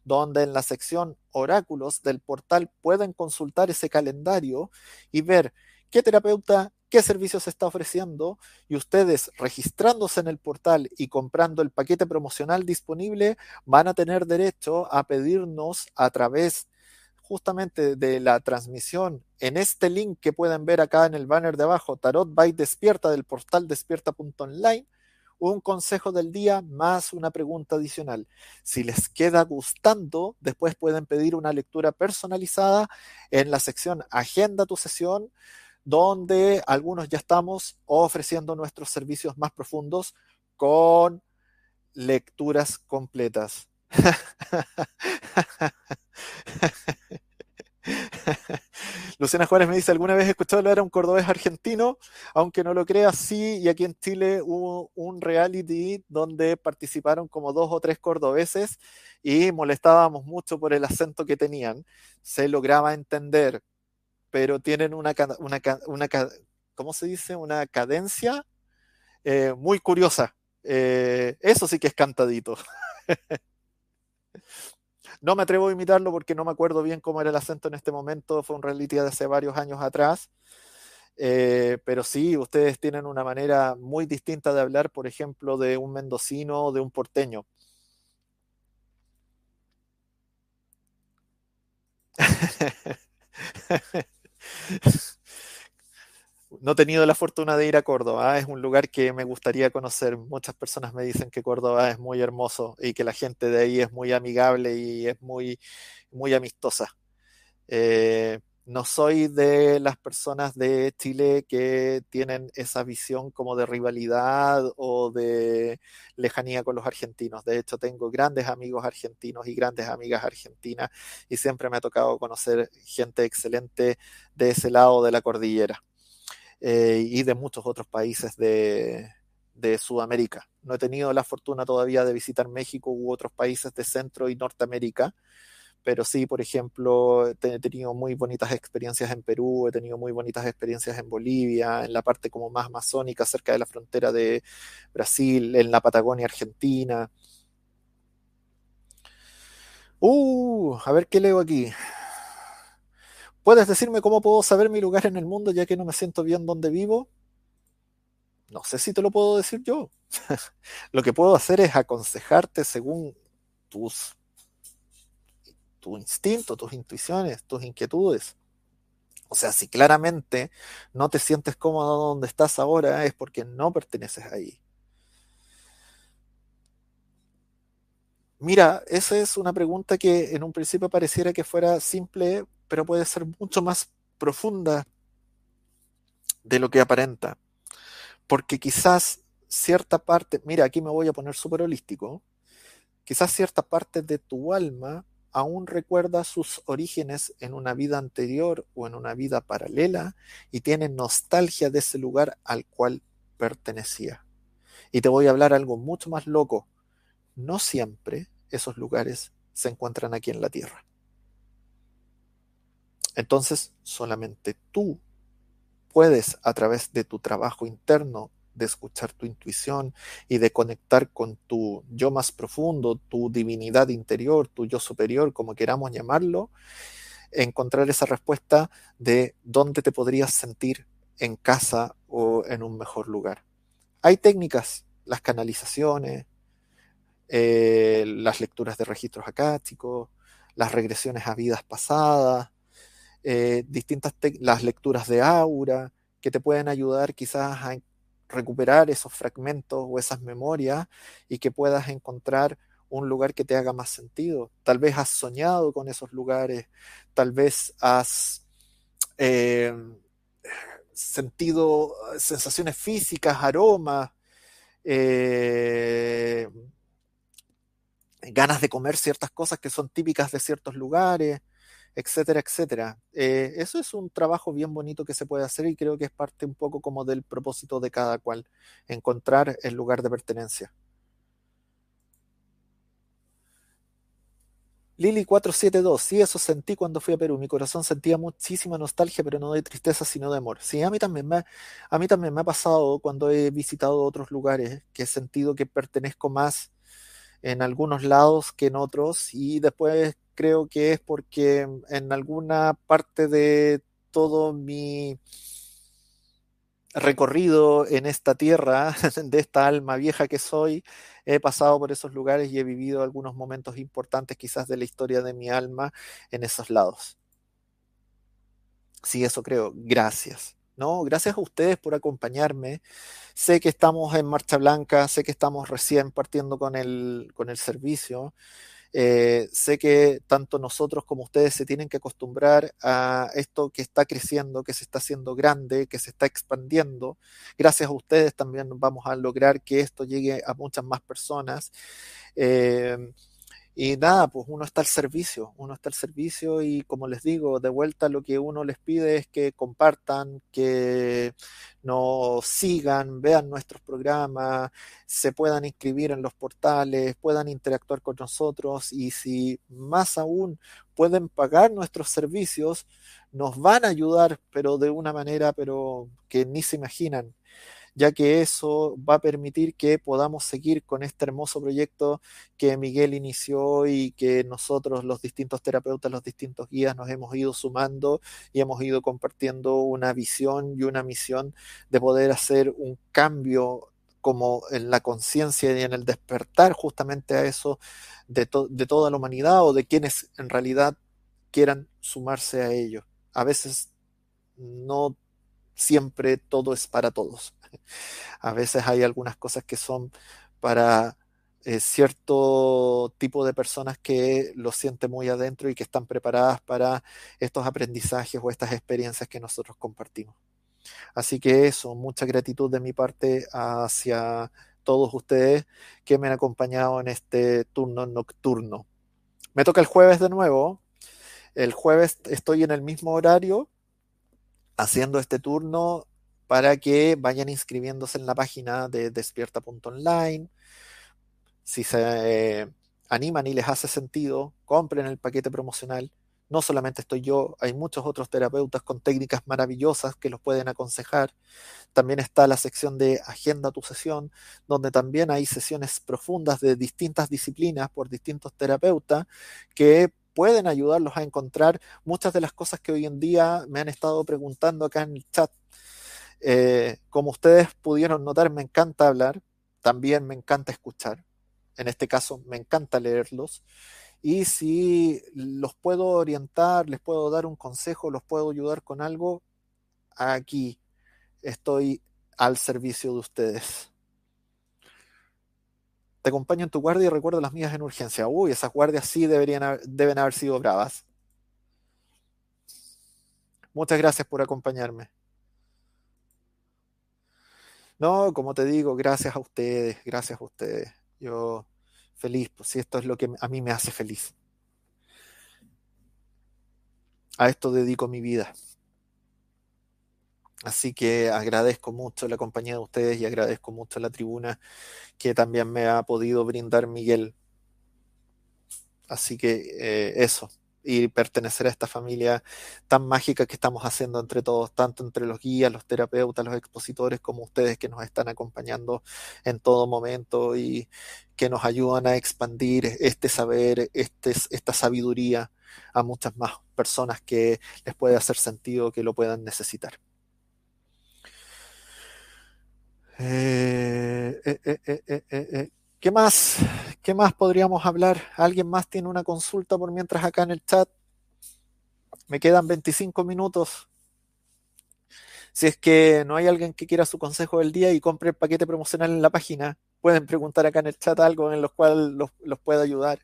donde en la sección oráculos del portal pueden consultar ese calendario y ver qué terapeuta, qué servicios está ofreciendo y ustedes registrándose en el portal y comprando el paquete promocional disponible van a tener derecho a pedirnos a través justamente de la transmisión en este link que pueden ver acá en el banner de abajo, Tarot by Despierta del portal despierta.online, un consejo del día más una pregunta adicional. Si les queda gustando, después pueden pedir una lectura personalizada en la sección Agenda tu sesión, donde algunos ya estamos ofreciendo nuestros servicios más profundos con lecturas completas. Luciana Juárez me dice, ¿alguna vez he escuchado hablar a un cordobés argentino? Aunque no lo crea, sí, y aquí en Chile hubo un reality donde participaron como dos o tres cordobeses y molestábamos mucho por el acento que tenían. Se lograba entender, pero tienen una, una, una ¿cómo se dice? Una cadencia eh, muy curiosa. Eh, eso sí que es cantadito. No me atrevo a imitarlo porque no me acuerdo bien cómo era el acento en este momento, fue un reality de hace varios años atrás. Eh, pero sí, ustedes tienen una manera muy distinta de hablar, por ejemplo, de un mendocino o de un porteño. no he tenido la fortuna de ir a Córdoba, es un lugar que me gustaría conocer. Muchas personas me dicen que Córdoba es muy hermoso y que la gente de ahí es muy amigable y es muy, muy amistosa. Eh, no soy de las personas de Chile que tienen esa visión como de rivalidad o de lejanía con los argentinos. De hecho, tengo grandes amigos argentinos y grandes amigas argentinas y siempre me ha tocado conocer gente excelente de ese lado de la cordillera. Eh, y de muchos otros países de, Sudamérica. No he tenido la fortuna todavía de visitar México u otros países de Centro y Norteamérica, pero sí, por ejemplo, he tenido muy bonitas experiencias en Perú, he tenido muy bonitas experiencias en Bolivia, en la parte como más amazónica, cerca de la frontera de Brasil, en la Patagonia Argentina. Uh, a ver qué leo aquí. ¿Puedes decirme cómo puedo saber mi lugar en el mundo ya que no me siento bien donde vivo? No sé si te lo puedo decir yo. Lo que puedo hacer es aconsejarte según tus tu instinto, tus intuiciones, tus inquietudes. O sea, si claramente no te sientes cómodo donde estás ahora, es porque no perteneces ahí. Mira, esa es una pregunta que en un principio pareciera que fuera simple, pero puede ser mucho más profunda de lo que aparenta. Porque quizás cierta parte, mira, aquí me voy a poner súper holístico, quizás cierta parte de tu alma aún recuerda sus orígenes en una vida anterior o en una vida paralela y tiene nostalgia de ese lugar al cual pertenecía. Y te voy a hablar algo mucho más loco. No siempre esos lugares se encuentran aquí en la Tierra. Entonces, solamente tú puedes, a través de tu trabajo interno, de escuchar tu intuición y de conectar con tu yo más profundo, tu divinidad interior, tu yo superior, como queramos llamarlo, encontrar esa respuesta de dónde te podrías sentir en casa o en un mejor lugar. Hay técnicas, las canalizaciones, eh, las lecturas de registros acásticos, las regresiones a vidas pasadas, eh, distintas las lecturas de aura que te pueden ayudar quizás a recuperar esos fragmentos o esas memorias y que puedas encontrar un lugar que te haga más sentido. Tal vez has soñado con esos lugares, tal vez has eh, sentido sensaciones físicas, aromas, eh, ganas de comer ciertas cosas que son típicas de ciertos lugares etcétera, etcétera. Eh, eso es un trabajo bien bonito que se puede hacer y creo que es parte un poco como del propósito de cada cual, encontrar el lugar de pertenencia. Lili 472, sí, eso sentí cuando fui a Perú. Mi corazón sentía muchísima nostalgia, pero no de tristeza, sino de amor. Sí, a mí también me, a mí también me ha pasado cuando he visitado otros lugares, que he sentido que pertenezco más en algunos lados que en otros, y después creo que es porque en alguna parte de todo mi recorrido en esta tierra, de esta alma vieja que soy, he pasado por esos lugares y he vivido algunos momentos importantes quizás de la historia de mi alma en esos lados. Sí, eso creo. Gracias. ¿no? Gracias a ustedes por acompañarme. Sé que estamos en marcha blanca, sé que estamos recién partiendo con el, con el servicio. Eh, sé que tanto nosotros como ustedes se tienen que acostumbrar a esto que está creciendo, que se está haciendo grande, que se está expandiendo. Gracias a ustedes también vamos a lograr que esto llegue a muchas más personas. Eh, y nada, pues uno está al servicio, uno está al servicio y como les digo, de vuelta lo que uno les pide es que compartan, que nos sigan, vean nuestros programas, se puedan inscribir en los portales, puedan interactuar con nosotros y si más aún pueden pagar nuestros servicios, nos van a ayudar, pero de una manera pero que ni se imaginan ya que eso va a permitir que podamos seguir con este hermoso proyecto que Miguel inició y que nosotros, los distintos terapeutas, los distintos guías, nos hemos ido sumando y hemos ido compartiendo una visión y una misión de poder hacer un cambio como en la conciencia y en el despertar justamente a eso de, toda la humanidad o de quienes en realidad quieran sumarse a ello. A veces no siempre todo es para todos. A veces hay algunas cosas que son para eh, cierto tipo de personas que lo sienten muy adentro y que están preparadas para estos aprendizajes o estas experiencias que nosotros compartimos. Así que eso, mucha gratitud de mi parte hacia todos ustedes que me han acompañado en este turno nocturno. Me toca el jueves de nuevo. El jueves estoy en el mismo horario haciendo este turno para que vayan inscribiéndose en la página de despierta.online. Si se eh, animan y les hace sentido, compren el paquete promocional. No solamente estoy yo, hay muchos otros terapeutas con técnicas maravillosas que los pueden aconsejar. También está la sección de Agenda tu sesión, donde también hay sesiones profundas de distintas disciplinas por distintos terapeutas que pueden ayudarlos a encontrar muchas de las cosas que hoy en día me han estado preguntando acá en el chat eh, como ustedes pudieron notar, me encanta hablar. también me encanta escuchar. En este caso, me encanta leerlos. Y si los puedo orientar, les puedo dar un consejo, los puedo ayudar con algo, aquí estoy al servicio de ustedes. Te acompaño en tu guardia y recuerdo las mías en urgencia. Uy, esas guardias sí deberían deben haber sido bravas. Muchas gracias por acompañarme. No, como te digo, gracias a ustedes, gracias a ustedes. Yo feliz, pues si esto es lo que a mí me hace feliz. A esto dedico mi vida. Así que agradezco mucho la compañía de ustedes y agradezco mucho la tribuna que también me ha podido brindar Miguel. Así que eh, eso, y pertenecer a esta familia tan mágica que estamos haciendo entre todos, tanto entre los guías, los terapeutas, los expositores, como ustedes que nos están acompañando en todo momento y que nos ayudan a expandir este saber, este, esta sabiduría a muchas más personas que les puede hacer sentido que lo puedan necesitar. Eh, eh, eh, ¿Qué más? ¿Qué más podríamos hablar? ¿Alguien más tiene una consulta por mientras acá en el chat? Me quedan 25 minutos. Si es que no hay alguien que quiera su consejo del día y compre el paquete promocional en la página, pueden preguntar acá en el chat algo en lo cual los, los pueda ayudar.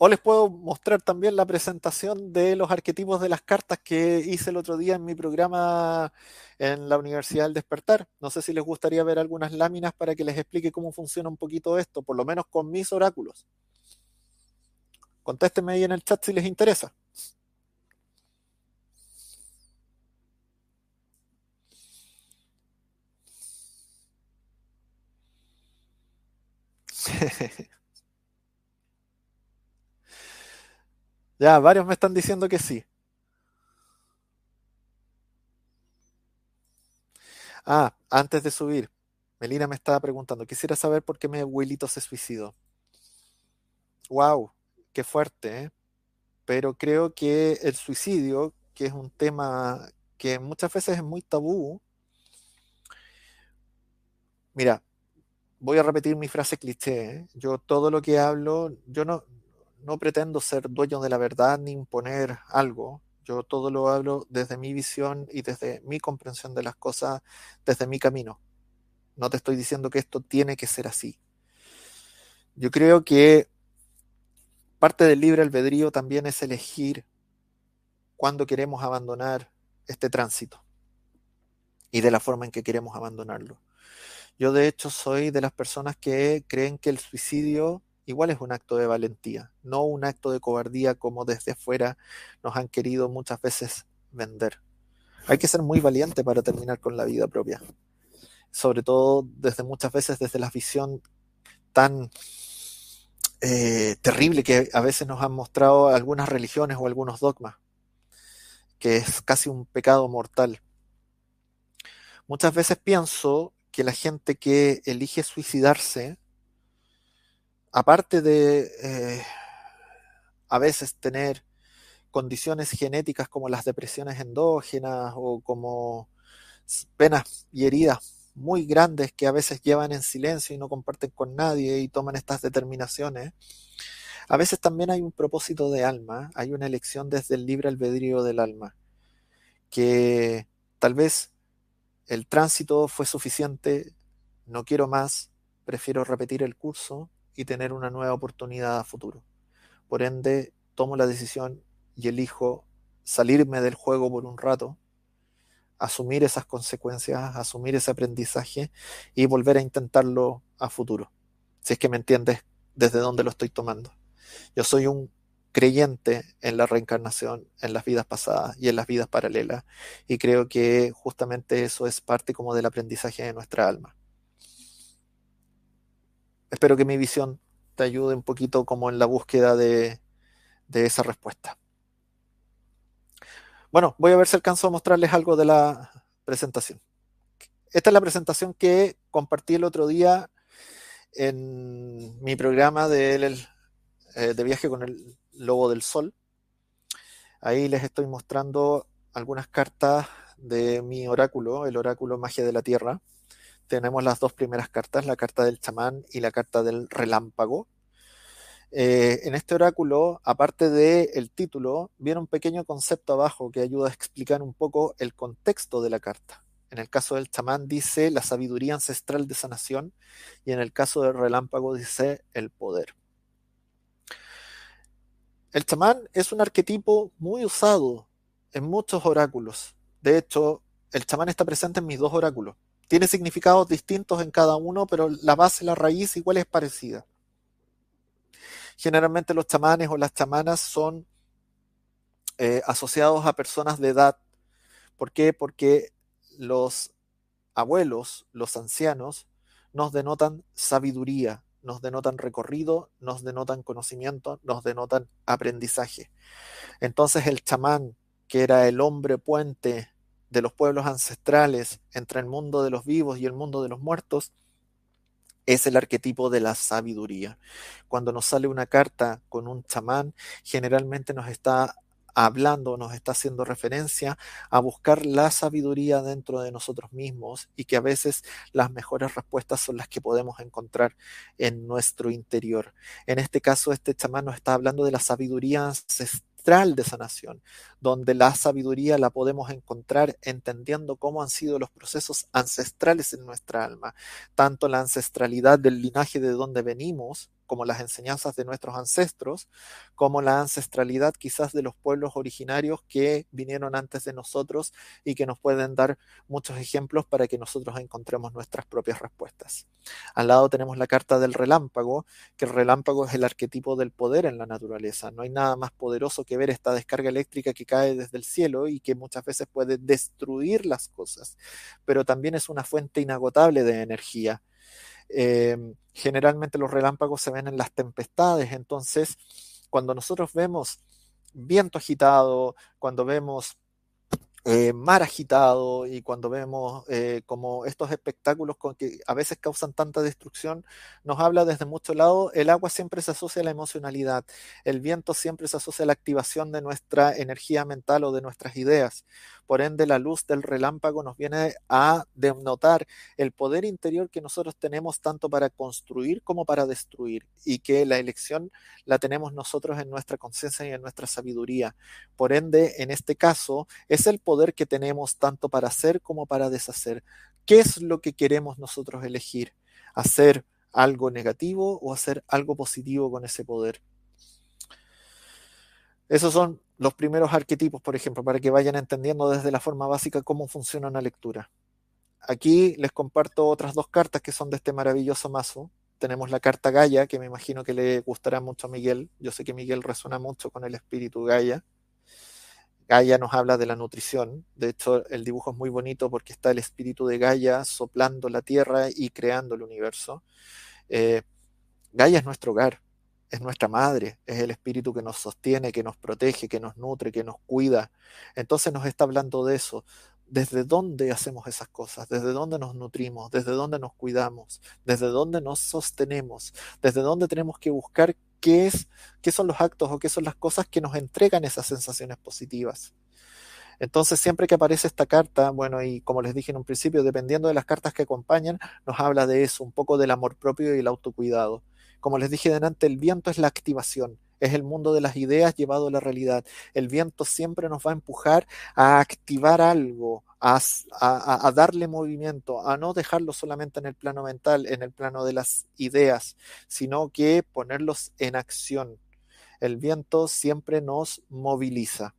O les puedo mostrar también la presentación de los arquetipos de las cartas que hice el otro día en mi programa en la Universidad del Despertar. No sé si les gustaría ver algunas láminas para que les explique cómo funciona un poquito esto, por lo menos con mis oráculos. Contéstenme ahí en el chat si les interesa. Ya, varios me están diciendo que sí. Ah, antes de subir, Melina me estaba preguntando, quisiera saber por qué mi abuelito se suicidó. Wow, qué fuerte, ¿eh? Pero creo que el suicidio, que es un tema que muchas veces es muy tabú, mira, voy a repetir mi frase cliché, ¿eh? yo todo lo que hablo, yo no, no pretendo ser dueño de la verdad ni imponer algo. Yo todo lo hablo desde mi visión y desde mi comprensión de las cosas, desde mi camino. No te estoy diciendo que esto tiene que ser así. Yo creo que parte del libre albedrío también es elegir cuándo queremos abandonar este tránsito y de la forma en que queremos abandonarlo. Yo de hecho soy de las personas que creen que el suicidio igual es un acto de valentía, no un acto de cobardía como desde afuera nos han querido muchas veces vender. Hay que ser muy valiente para terminar con la vida propia, sobre todo desde muchas veces desde la visión tan eh, terrible que a veces nos han mostrado algunas religiones o algunos dogmas, que es casi un pecado mortal. Muchas veces pienso que la gente que elige suicidarse aparte de eh, a veces tener condiciones genéticas como las depresiones endógenas o como penas y heridas muy grandes que a veces llevan en silencio y no comparten con nadie y toman estas determinaciones, a veces también hay un propósito de alma, hay una elección desde el libre albedrío del alma, que tal vez el tránsito fue suficiente, no quiero más, prefiero repetir el curso y tener una nueva oportunidad a futuro. Por ende, tomo la decisión y elijo salirme del juego por un rato, asumir esas consecuencias, asumir ese aprendizaje y volver a intentarlo a futuro. Si es que me entiendes desde dónde lo estoy tomando. Yo soy un creyente en la reencarnación, en las vidas pasadas y en las vidas paralelas, y creo que justamente eso es parte como del aprendizaje de nuestra alma espero que mi visión te ayude un poquito como en la búsqueda de, esa respuesta. Bueno, voy a ver si alcanzo a mostrarles algo de la presentación. Esta es la presentación que compartí el otro día en mi programa de, eh, de viaje con el Lobo del Sol. Ahí les estoy mostrando algunas cartas de mi oráculo, el oráculo Magia de la Tierra. Tenemos las dos primeras cartas, la carta del chamán y la carta del relámpago. Eh, en este oráculo, aparte del título, viene un pequeño concepto abajo que ayuda a explicar un poco el contexto de la carta. En el caso del chamán dice la sabiduría ancestral de sanación y en el caso del relámpago dice el poder. El chamán es un arquetipo muy usado en muchos oráculos. De hecho, el chamán está presente en mis dos oráculos. Tiene significados distintos en cada uno, pero la base, la raíz igual es parecida. Generalmente los chamanes o las chamanas son eh, asociados a personas de edad. ¿Por qué? Porque los abuelos, los ancianos, nos denotan sabiduría, nos denotan recorrido, nos denotan conocimiento, nos denotan aprendizaje. Entonces el chamán, que era el hombre puente de los pueblos ancestrales entre el mundo de los vivos y el mundo de los muertos, es el arquetipo de la sabiduría. Cuando nos sale una carta con un chamán, generalmente nos está hablando, nos está haciendo referencia a buscar la sabiduría dentro de nosotros mismos y que a veces las mejores respuestas son las que podemos encontrar en nuestro interior. En este caso, este chamán nos está hablando de la sabiduría ancestral de sanación, donde la sabiduría la podemos encontrar entendiendo cómo han sido los procesos ancestrales en nuestra alma, tanto la ancestralidad del linaje de donde venimos, como las enseñanzas de nuestros ancestros, como la ancestralidad quizás de los pueblos originarios que vinieron antes de nosotros y que nos pueden dar muchos ejemplos para que nosotros encontremos nuestras propias respuestas. Al lado tenemos la carta del relámpago, que el relámpago es el arquetipo del poder en la naturaleza. No hay nada más poderoso que ver esta descarga eléctrica que cae desde el cielo y que muchas veces puede destruir las cosas, pero también es una fuente inagotable de energía Em, generalmente los relámpagos se ven en las tempestades, entonces cuando nosotros vemos viento agitado, cuando vemos eh, mar agitado y cuando vemos eh, como estos espectáculos con que a veces causan tanta destrucción, nos habla desde mucho lado, el agua siempre se asocia a la emocionalidad, el viento siempre se asocia a la activación de nuestra energía mental o de nuestras ideas. Por ende, la luz del relámpago nos viene a denotar el poder interior que nosotros tenemos tanto para construir como para destruir y que la elección la tenemos nosotros en nuestra conciencia y en nuestra sabiduría. Por ende, en este caso, es el poder que tenemos tanto para hacer como para deshacer. ¿Qué es lo que queremos nosotros elegir? ¿Hacer algo negativo o hacer algo positivo con ese poder? Esos son los primeros arquetipos, por ejemplo, para que vayan entendiendo desde la forma básica cómo funciona una lectura. Aquí les comparto otras dos cartas que son de este maravilloso mazo. Tenemos la carta Gaia, que me imagino que le gustará mucho a Miguel. Yo sé que Miguel resuena mucho con el espíritu Gaia. Gaia nos habla de la nutrición. De hecho, el dibujo es muy bonito porque está el espíritu de Gaia soplando la tierra y creando el universo. Eh, Gaia es nuestro hogar es nuestra madre, es el espíritu que nos sostiene, que nos protege, que nos nutre, que nos cuida. Entonces nos está hablando de eso. ¿Desde dónde hacemos esas cosas? ¿Desde dónde nos nutrimos? ¿Desde dónde nos cuidamos? ¿Desde dónde nos sostenemos? ¿Desde dónde tenemos que buscar qué es, qué son los actos o qué son las cosas que nos entregan esas sensaciones positivas? Entonces, siempre que aparece esta carta, bueno, y como les dije en un principio, dependiendo de las cartas que acompañan, nos habla de eso, un poco del amor propio y el autocuidado. Como les dije delante, el viento es la activación, es el mundo de las ideas llevado a la realidad. El viento siempre nos va a empujar a activar algo, a, a, darle movimiento, a no dejarlo solamente en el plano mental, en el plano de las ideas, sino que ponerlos en acción. El viento siempre nos moviliza.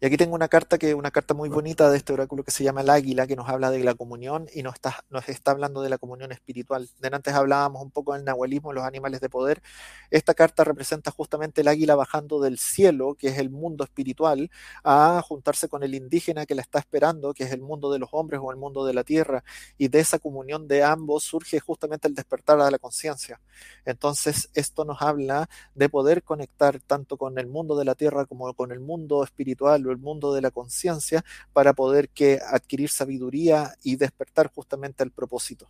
Y aquí tengo una carta que una carta muy bonita de este oráculo que se llama el águila, que nos habla de la comunión y nos está, nos está hablando de la comunión espiritual. De antes hablábamos un poco del nahualismo, los animales de poder. Esta carta representa justamente el águila bajando del cielo, que es el mundo espiritual, a juntarse con el indígena que la está esperando, que es el mundo de los hombres o el mundo de la tierra. Y de esa comunión de ambos surge justamente el despertar a la conciencia. Entonces, esto nos habla de poder conectar tanto con el mundo de la tierra como con el mundo espiritual el mundo de la conciencia para poder que adquirir sabiduría y despertar justamente el propósito.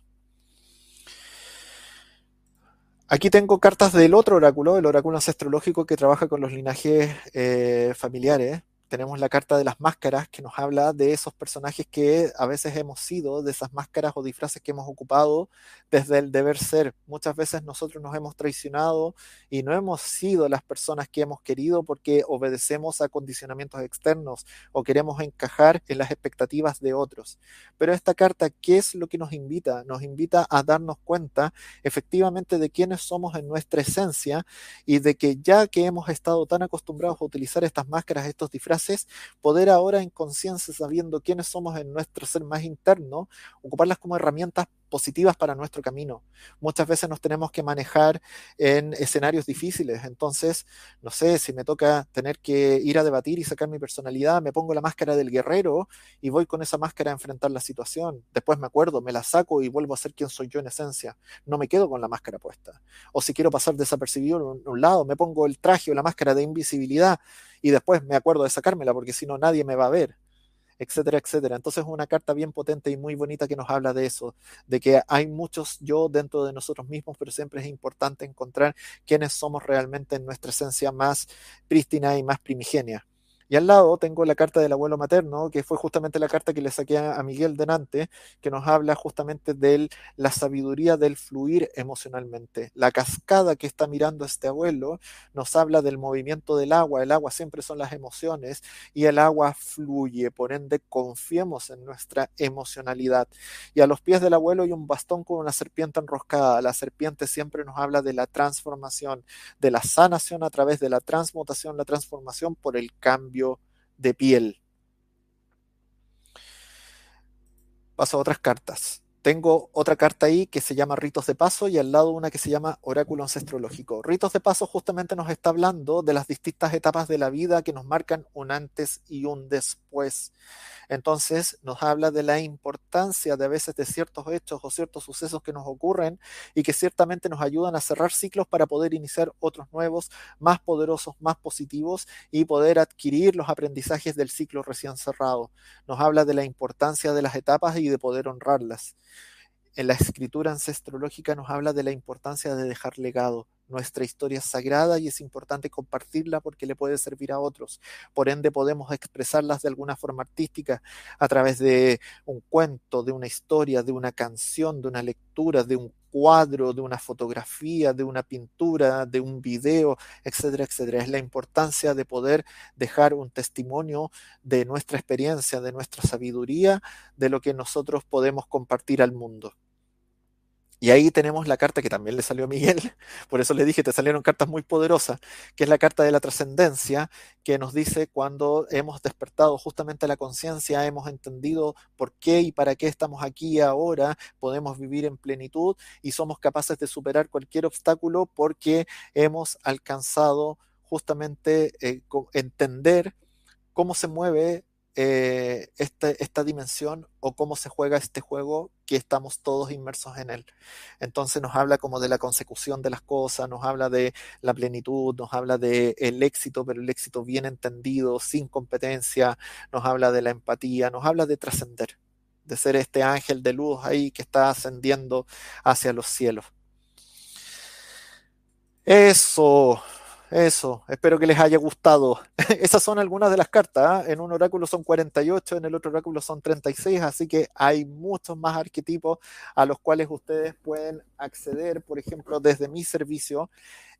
Aquí tengo cartas del otro oráculo, el oráculo ancestrológico que trabaja con los linajes eh, familiares. Tenemos la carta de las máscaras que nos habla de esos personajes que a veces hemos sido, de esas máscaras o disfraces que hemos ocupado desde el deber ser. Muchas veces nosotros nos hemos traicionado y no hemos sido las personas que hemos querido porque obedecemos a condicionamientos externos o queremos encajar en las expectativas de otros. Pero esta carta, ¿qué es lo que nos invita? Nos invita a darnos cuenta efectivamente de quiénes somos en nuestra esencia y de que ya que hemos estado tan acostumbrados a utilizar estas máscaras, estos disfraces, poder ahora en conciencia, sabiendo quiénes somos en nuestro ser más interno, ocuparlas como herramientas positivas para nuestro camino. Muchas veces nos tenemos que manejar en escenarios difíciles, entonces, no sé, si me toca tener que ir a debatir y sacar mi personalidad, me pongo la máscara del guerrero y voy con esa máscara a enfrentar la situación. Después me acuerdo, me la saco y vuelvo a ser quien soy yo en esencia. No me quedo con la máscara puesta. O si quiero pasar desapercibido en un lado, me pongo el traje o la máscara de invisibilidad y después me acuerdo de sacármela porque si no nadie me va a ver etcétera, etcétera. Entonces es una carta bien potente y muy bonita que nos habla de eso, de que hay muchos yo dentro de nosotros mismos, pero siempre es importante encontrar quiénes somos realmente en nuestra esencia más prístina y más primigenia. Y al lado tengo la carta del abuelo materno, que fue justamente la carta que le saqué a Miguel Denante, que nos habla justamente de la sabiduría del fluir emocionalmente. La cascada que está mirando este abuelo nos habla del movimiento del agua. El agua siempre son las emociones y el agua fluye. Por ende, confiemos en nuestra emocionalidad. Y a los pies del abuelo hay un bastón con una serpiente enroscada. La serpiente siempre nos habla de la transformación, de la sanación a través de la transmutación, la transformación por el cambio de piel. Paso a otras cartas. Tengo otra carta ahí que se llama Ritos de Paso y al lado una que se llama Oráculo Ancestrológico. Ritos de Paso justamente nos está hablando de las distintas etapas de la vida que nos marcan un antes y un después. Entonces nos habla de la importancia de a veces de ciertos hechos o ciertos sucesos que nos ocurren y que ciertamente nos ayudan a cerrar ciclos para poder iniciar otros nuevos, más poderosos, más positivos y poder adquirir los aprendizajes del ciclo recién cerrado. Nos habla de la importancia de las etapas y de poder honrarlas. En la escritura ancestrológica nos habla de la importancia de dejar legado, nuestra historia es sagrada y es importante compartirla porque le puede servir a otros. Por ende, podemos expresarlas de alguna forma artística a través de un cuento, de una historia, de una canción, de una lectura, de un cuadro, de una fotografía, de una pintura, de un video, etcétera, etcétera. Es la importancia de poder dejar un testimonio de nuestra experiencia, de nuestra sabiduría, de lo que nosotros podemos compartir al mundo. Y ahí tenemos la carta que también le salió a Miguel, por eso le dije, te salieron cartas muy poderosas, que es la carta de la trascendencia, que nos dice cuando hemos despertado justamente la conciencia, hemos entendido por qué y para qué estamos aquí ahora, podemos vivir en plenitud y somos capaces de superar cualquier obstáculo porque hemos alcanzado justamente eh, entender cómo se mueve eh, esta, dimensión o cómo se juega este juego que estamos todos inmersos en él. Entonces nos habla como de la consecución de las cosas, nos habla de la plenitud, nos habla de el éxito, pero el éxito bien entendido, sin competencia, nos habla de la empatía, nos habla de trascender, de ser este ángel de luz ahí que está ascendiendo hacia los cielos. Eso, eso, espero que les haya gustado. Esas son algunas de las cartas. ¿ah? En un oráculo son 48, en el otro oráculo son 36, así que hay muchos más arquetipos a los cuales ustedes pueden acceder, por ejemplo, desde mi servicio.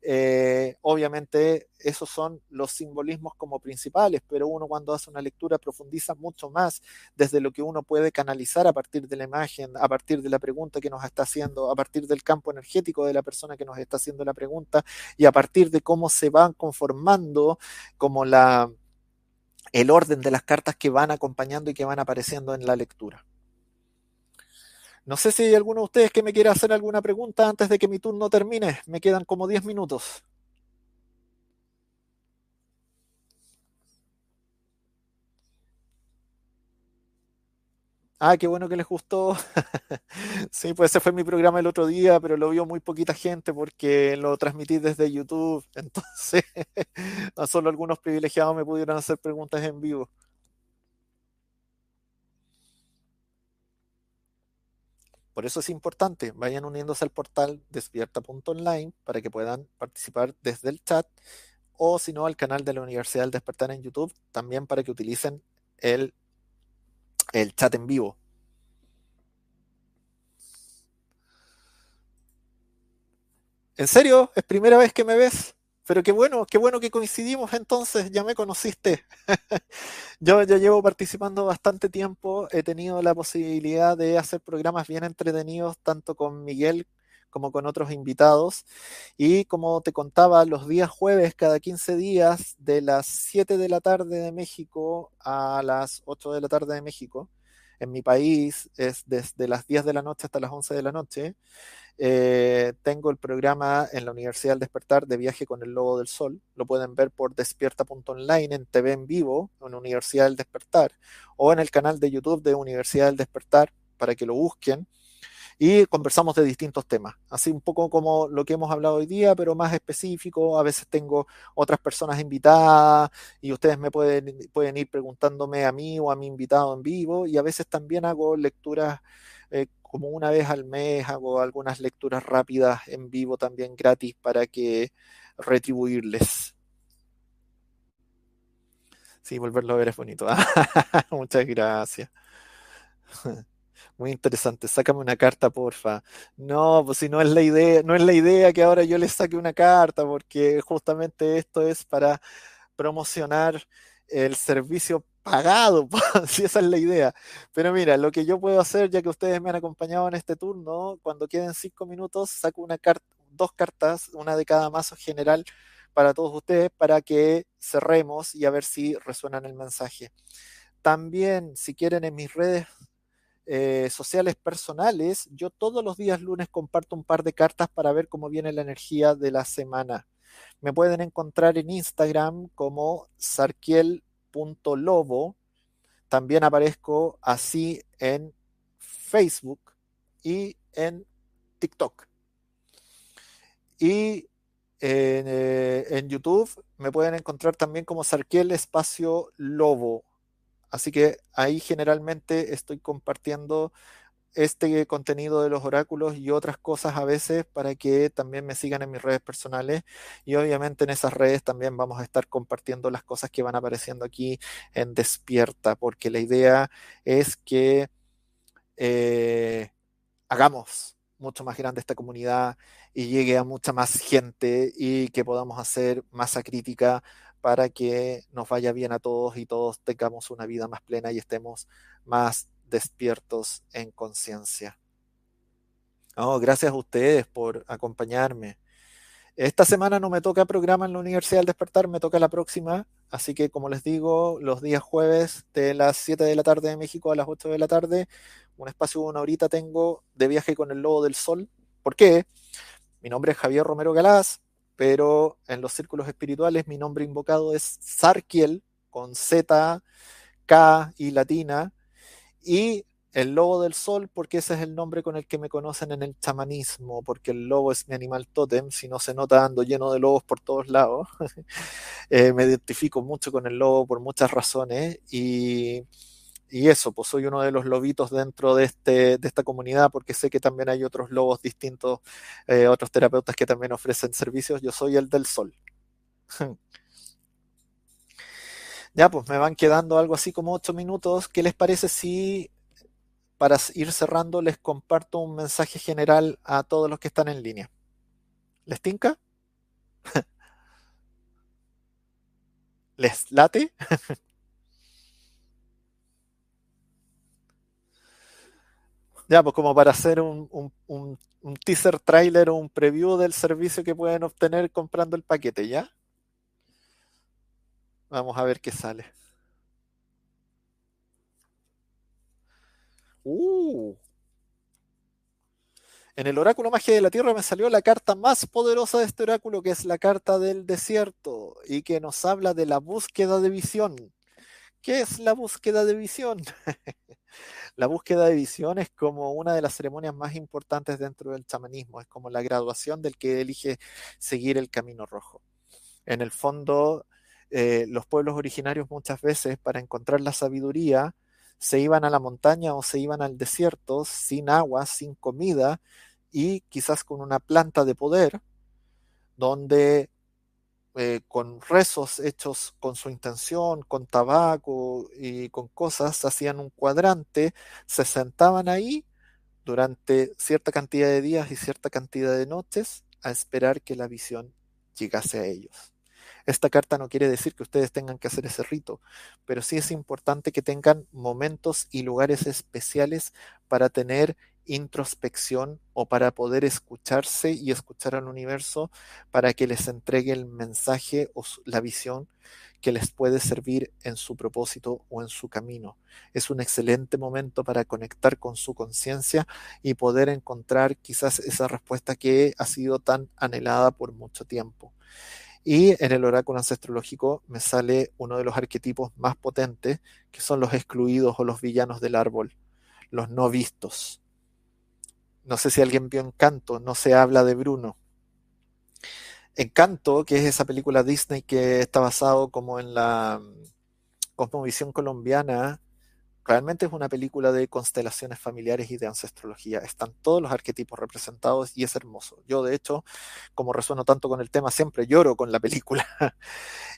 Eh, obviamente esos son los simbolismos como principales, pero uno cuando hace una lectura profundiza mucho más desde lo que uno puede canalizar a partir de la imagen, a partir de la pregunta que nos está haciendo, a partir del campo energético de la persona que nos está haciendo la pregunta y a partir de cómo se van conformando como la el orden de las cartas que van acompañando y que van apareciendo en la lectura. No sé si hay alguno de ustedes que me quiera hacer alguna pregunta antes de que mi turno termine. Me quedan como 10 minutos. Ah, qué bueno que les gustó. sí, pues ese fue mi programa el otro día, pero lo vio muy poquita gente porque lo transmití desde YouTube. Entonces, solo algunos privilegiados me pudieron hacer preguntas en vivo. Por eso es importante, vayan uniéndose al portal despierta.online para que puedan participar desde el chat o si no al canal de la Universidad del Despertar en YouTube, también para que utilicen el, el chat en vivo. ¿En serio? ¿Es primera vez que me ves? Pero qué bueno, qué bueno que coincidimos entonces, ya me conociste. yo ya llevo participando bastante tiempo, he tenido la posibilidad de hacer programas bien entretenidos, tanto con Miguel como con otros invitados. Y como te contaba, los días jueves, cada 15 días, de las 7 de la tarde de México a las 8 de la tarde de México, en mi país es desde las 10 de la noche hasta las 11 de la noche. Eh, tengo el programa en la Universidad del Despertar de Viaje con el Lobo del Sol. Lo pueden ver por despierta.online en TV en vivo, en Universidad del Despertar, o en el canal de YouTube de Universidad del Despertar para que lo busquen y conversamos de distintos temas, así un poco como lo que hemos hablado hoy día, pero más específico. A veces tengo otras personas invitadas y ustedes me pueden, pueden ir preguntándome a mí o a mi invitado en vivo y a veces también hago lecturas eh, como una vez al mes, hago algunas lecturas rápidas en vivo también gratis para que retribuirles. Sí, volverlo a ver es bonito. Muchas gracias. Muy interesante, sácame una carta, porfa. No, pues si no es la idea, no es la idea que ahora yo le saque una carta, porque justamente esto es para promocionar el servicio pagado, si esa es la idea. Pero mira, lo que yo puedo hacer, ya que ustedes me han acompañado en este turno, cuando queden cinco minutos, saco una carta, dos cartas, una de cada mazo general para todos ustedes, para que cerremos y a ver si resuenan el mensaje. También, si quieren, en mis redes eh, sociales personales, yo todos los días lunes comparto un par de cartas para ver cómo viene la energía de la semana. Me pueden encontrar en Instagram como sarkiel.lobo. También aparezco así en Facebook y en TikTok. Y en, eh, en, YouTube me pueden encontrar también como Sarkiel Espacio Lobo. Así que ahí generalmente estoy compartiendo este contenido de los oráculos y otras cosas a veces para que también me sigan en mis redes personales. Y obviamente en esas redes también vamos a estar compartiendo las cosas que van apareciendo aquí en Despierta porque la idea es que eh, hagamos mucho más grande esta comunidad y llegue a mucha más gente y que podamos hacer masa crítica para que nos vaya bien a todos y todos tengamos una vida más plena y estemos más despiertos en conciencia. gracias a ustedes por acompañarme. Esta semana no me toca programa en la Universidad del Despertar, me toca la próxima. Así que, como les digo, los días jueves de las 7 de la tarde de México a las 8 de la tarde, un espacio de una horita tengo de viaje con el Lobo del Sol. ¿Por qué? Mi nombre es Javier Romero Galás, pero en los círculos espirituales mi nombre invocado es Sarkiel, con Z, K y latina, y el lobo del sol, porque ese es el nombre con el que me conocen en el chamanismo, porque el lobo es mi animal tótem, si no se nota ando lleno de lobos por todos lados. Eh, me identifico mucho con el lobo por muchas razones y y eso, pues soy uno de los lobitos dentro de, este, de esta comunidad porque sé que también hay otros lobos distintos, eh, otros terapeutas que también ofrecen servicios. Yo soy el del sol. ya, pues me van quedando algo así como ocho minutos. ¿Qué les parece si para ir cerrando les comparto un mensaje general a todos los que están en línea? ¿Les tinca? ¿Les late? Ya, pues como para hacer un, teaser trailer o un preview del servicio que pueden obtener comprando el paquete, ¿ya? Vamos a ver qué sale. Uh. En el oráculo magia de la tierra me salió la carta más poderosa de este oráculo, que es la carta del desierto, y que nos habla de la búsqueda de visión. ¿Qué es la búsqueda de visión? la búsqueda de visión es como una de las ceremonias más importantes dentro del chamanismo, es como la graduación del que elige seguir el camino rojo. En el fondo, eh, los pueblos originarios muchas veces para encontrar la sabiduría se iban a la montaña o se iban al desierto sin agua, sin comida y quizás con una planta de poder donde eh, con rezos hechos con su intención, con tabaco y con cosas, hacían un cuadrante, se sentaban ahí durante cierta cantidad de días y cierta cantidad de noches a esperar que la visión llegase a ellos. Esta carta no quiere decir que ustedes tengan que hacer ese rito, pero sí es importante que tengan momentos y lugares especiales para tener introspección o para poder escucharse y escuchar al universo para que les entregue el mensaje o la visión que les puede servir en su propósito o en su camino. Es un excelente momento para conectar con su conciencia y poder encontrar quizás esa respuesta que ha sido tan anhelada por mucho tiempo. Y en el oráculo ancestrológico me sale uno de los arquetipos más potentes, que son los excluidos o los villanos del árbol, los no vistos. No sé si alguien vio Encanto, no se habla de Bruno. Encanto, que es esa película Disney que está basado como en la mm, cosmovisión colombiana, Realmente es una película de constelaciones familiares y de ancestrología. Están todos los arquetipos representados y es hermoso. Yo, de hecho, como resueno tanto con el tema, siempre lloro con la película.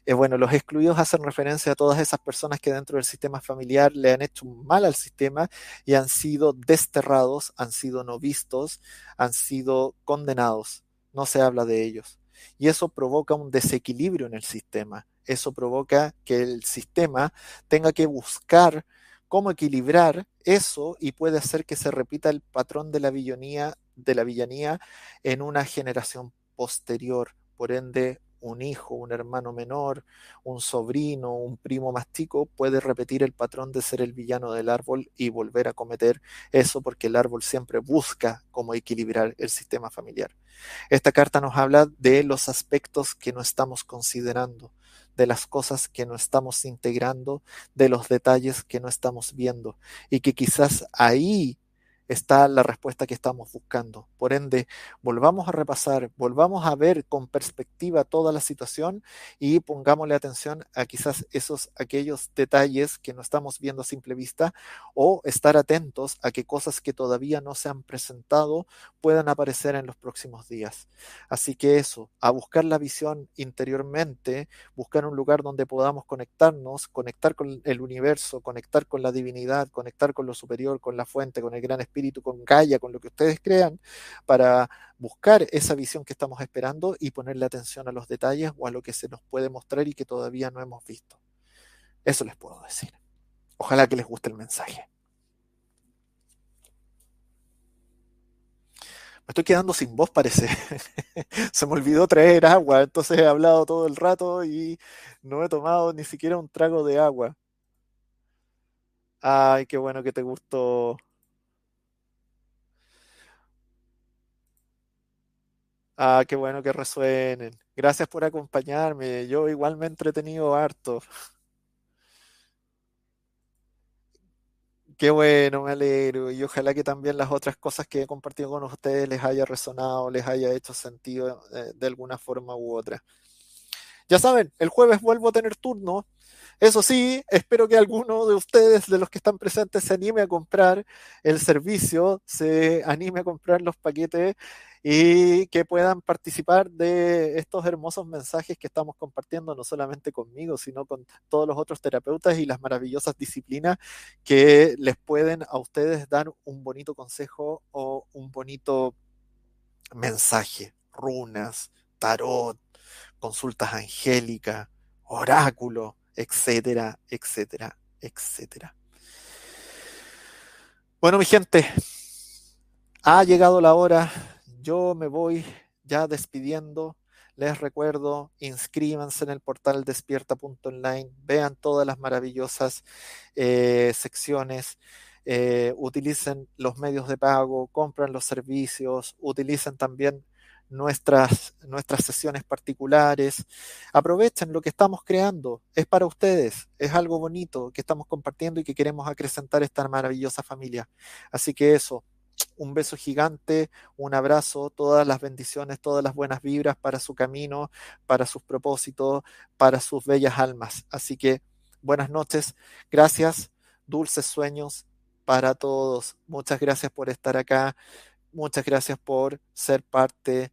eh, bueno, los excluidos hacen referencia a todas esas personas que dentro del sistema familiar le han hecho mal al sistema y han sido desterrados, han sido no vistos, han sido condenados. No se habla de ellos. Y eso provoca un desequilibrio en el sistema. Eso provoca que el sistema tenga que buscar cómo equilibrar eso y puede hacer que se repita el patrón de la villanía, de la villanía en una generación posterior. Por ende, un hijo, un hermano menor, un sobrino, un primo más chico puede repetir el patrón de ser el villano del árbol y volver a cometer eso porque el árbol siempre busca cómo equilibrar el sistema familiar. Esta carta nos habla de los aspectos que no estamos considerando de las cosas que no estamos integrando, de los detalles que no estamos viendo y que quizás ahí está la respuesta que estamos buscando. Por ende, volvamos a repasar, volvamos a ver con perspectiva toda la situación y pongámosle atención a quizás esos aquellos detalles que no estamos viendo a simple vista o estar atentos a que cosas que todavía no se han presentado puedan aparecer en los próximos días. Así que eso, a buscar la visión interiormente, buscar un lugar donde podamos conectarnos, conectar con el universo, conectar con la divinidad, conectar con lo superior, con la fuente, con el gran espíritu con Gaia, con lo que ustedes crean, para buscar esa visión que estamos esperando y ponerle atención a los detalles o a lo que se nos puede mostrar y que todavía no hemos visto. Eso les puedo decir. Ojalá que les guste el mensaje. Me estoy quedando sin voz, parece. Se me olvidó traer agua, entonces he hablado todo el rato y no he tomado ni siquiera un trago de agua. Ay, qué bueno que te gustó. Ah, qué bueno que resuenen. Gracias por acompañarme. Yo igual me he entretenido harto. Qué bueno, me alegro. Y ojalá que también las otras cosas que he compartido con ustedes les haya resonado, les haya hecho sentido eh, de alguna forma u otra. Ya saben, el jueves vuelvo a tener turno. Eso sí, espero que alguno de ustedes, de los que están presentes, se anime a comprar el servicio, se anime a comprar los paquetes y que puedan participar de estos hermosos mensajes que estamos compartiendo, no solamente conmigo, sino con todos los otros terapeutas y las maravillosas disciplinas que les pueden a ustedes dar un bonito consejo o un bonito mensaje, runas, tarot, consultas angélicas, oráculo, etcétera, etcétera, etcétera. Bueno, mi gente, ha llegado la hora yo me voy ya despidiendo. Les recuerdo, inscríbanse en el portal despierta.online, vean todas las maravillosas eh, secciones, eh, utilicen los medios de pago, compren los servicios, utilicen también nuestras, nuestras sesiones particulares. Aprovechen lo que estamos creando, es para ustedes, es algo bonito que estamos compartiendo y que queremos acrecentar esta maravillosa familia. Así que eso, un beso gigante, un abrazo, todas las bendiciones, todas las buenas vibras para su camino, para sus propósitos, para sus bellas almas. Así que buenas noches, gracias, dulces sueños para todos. Muchas gracias por estar acá, muchas gracias por ser parte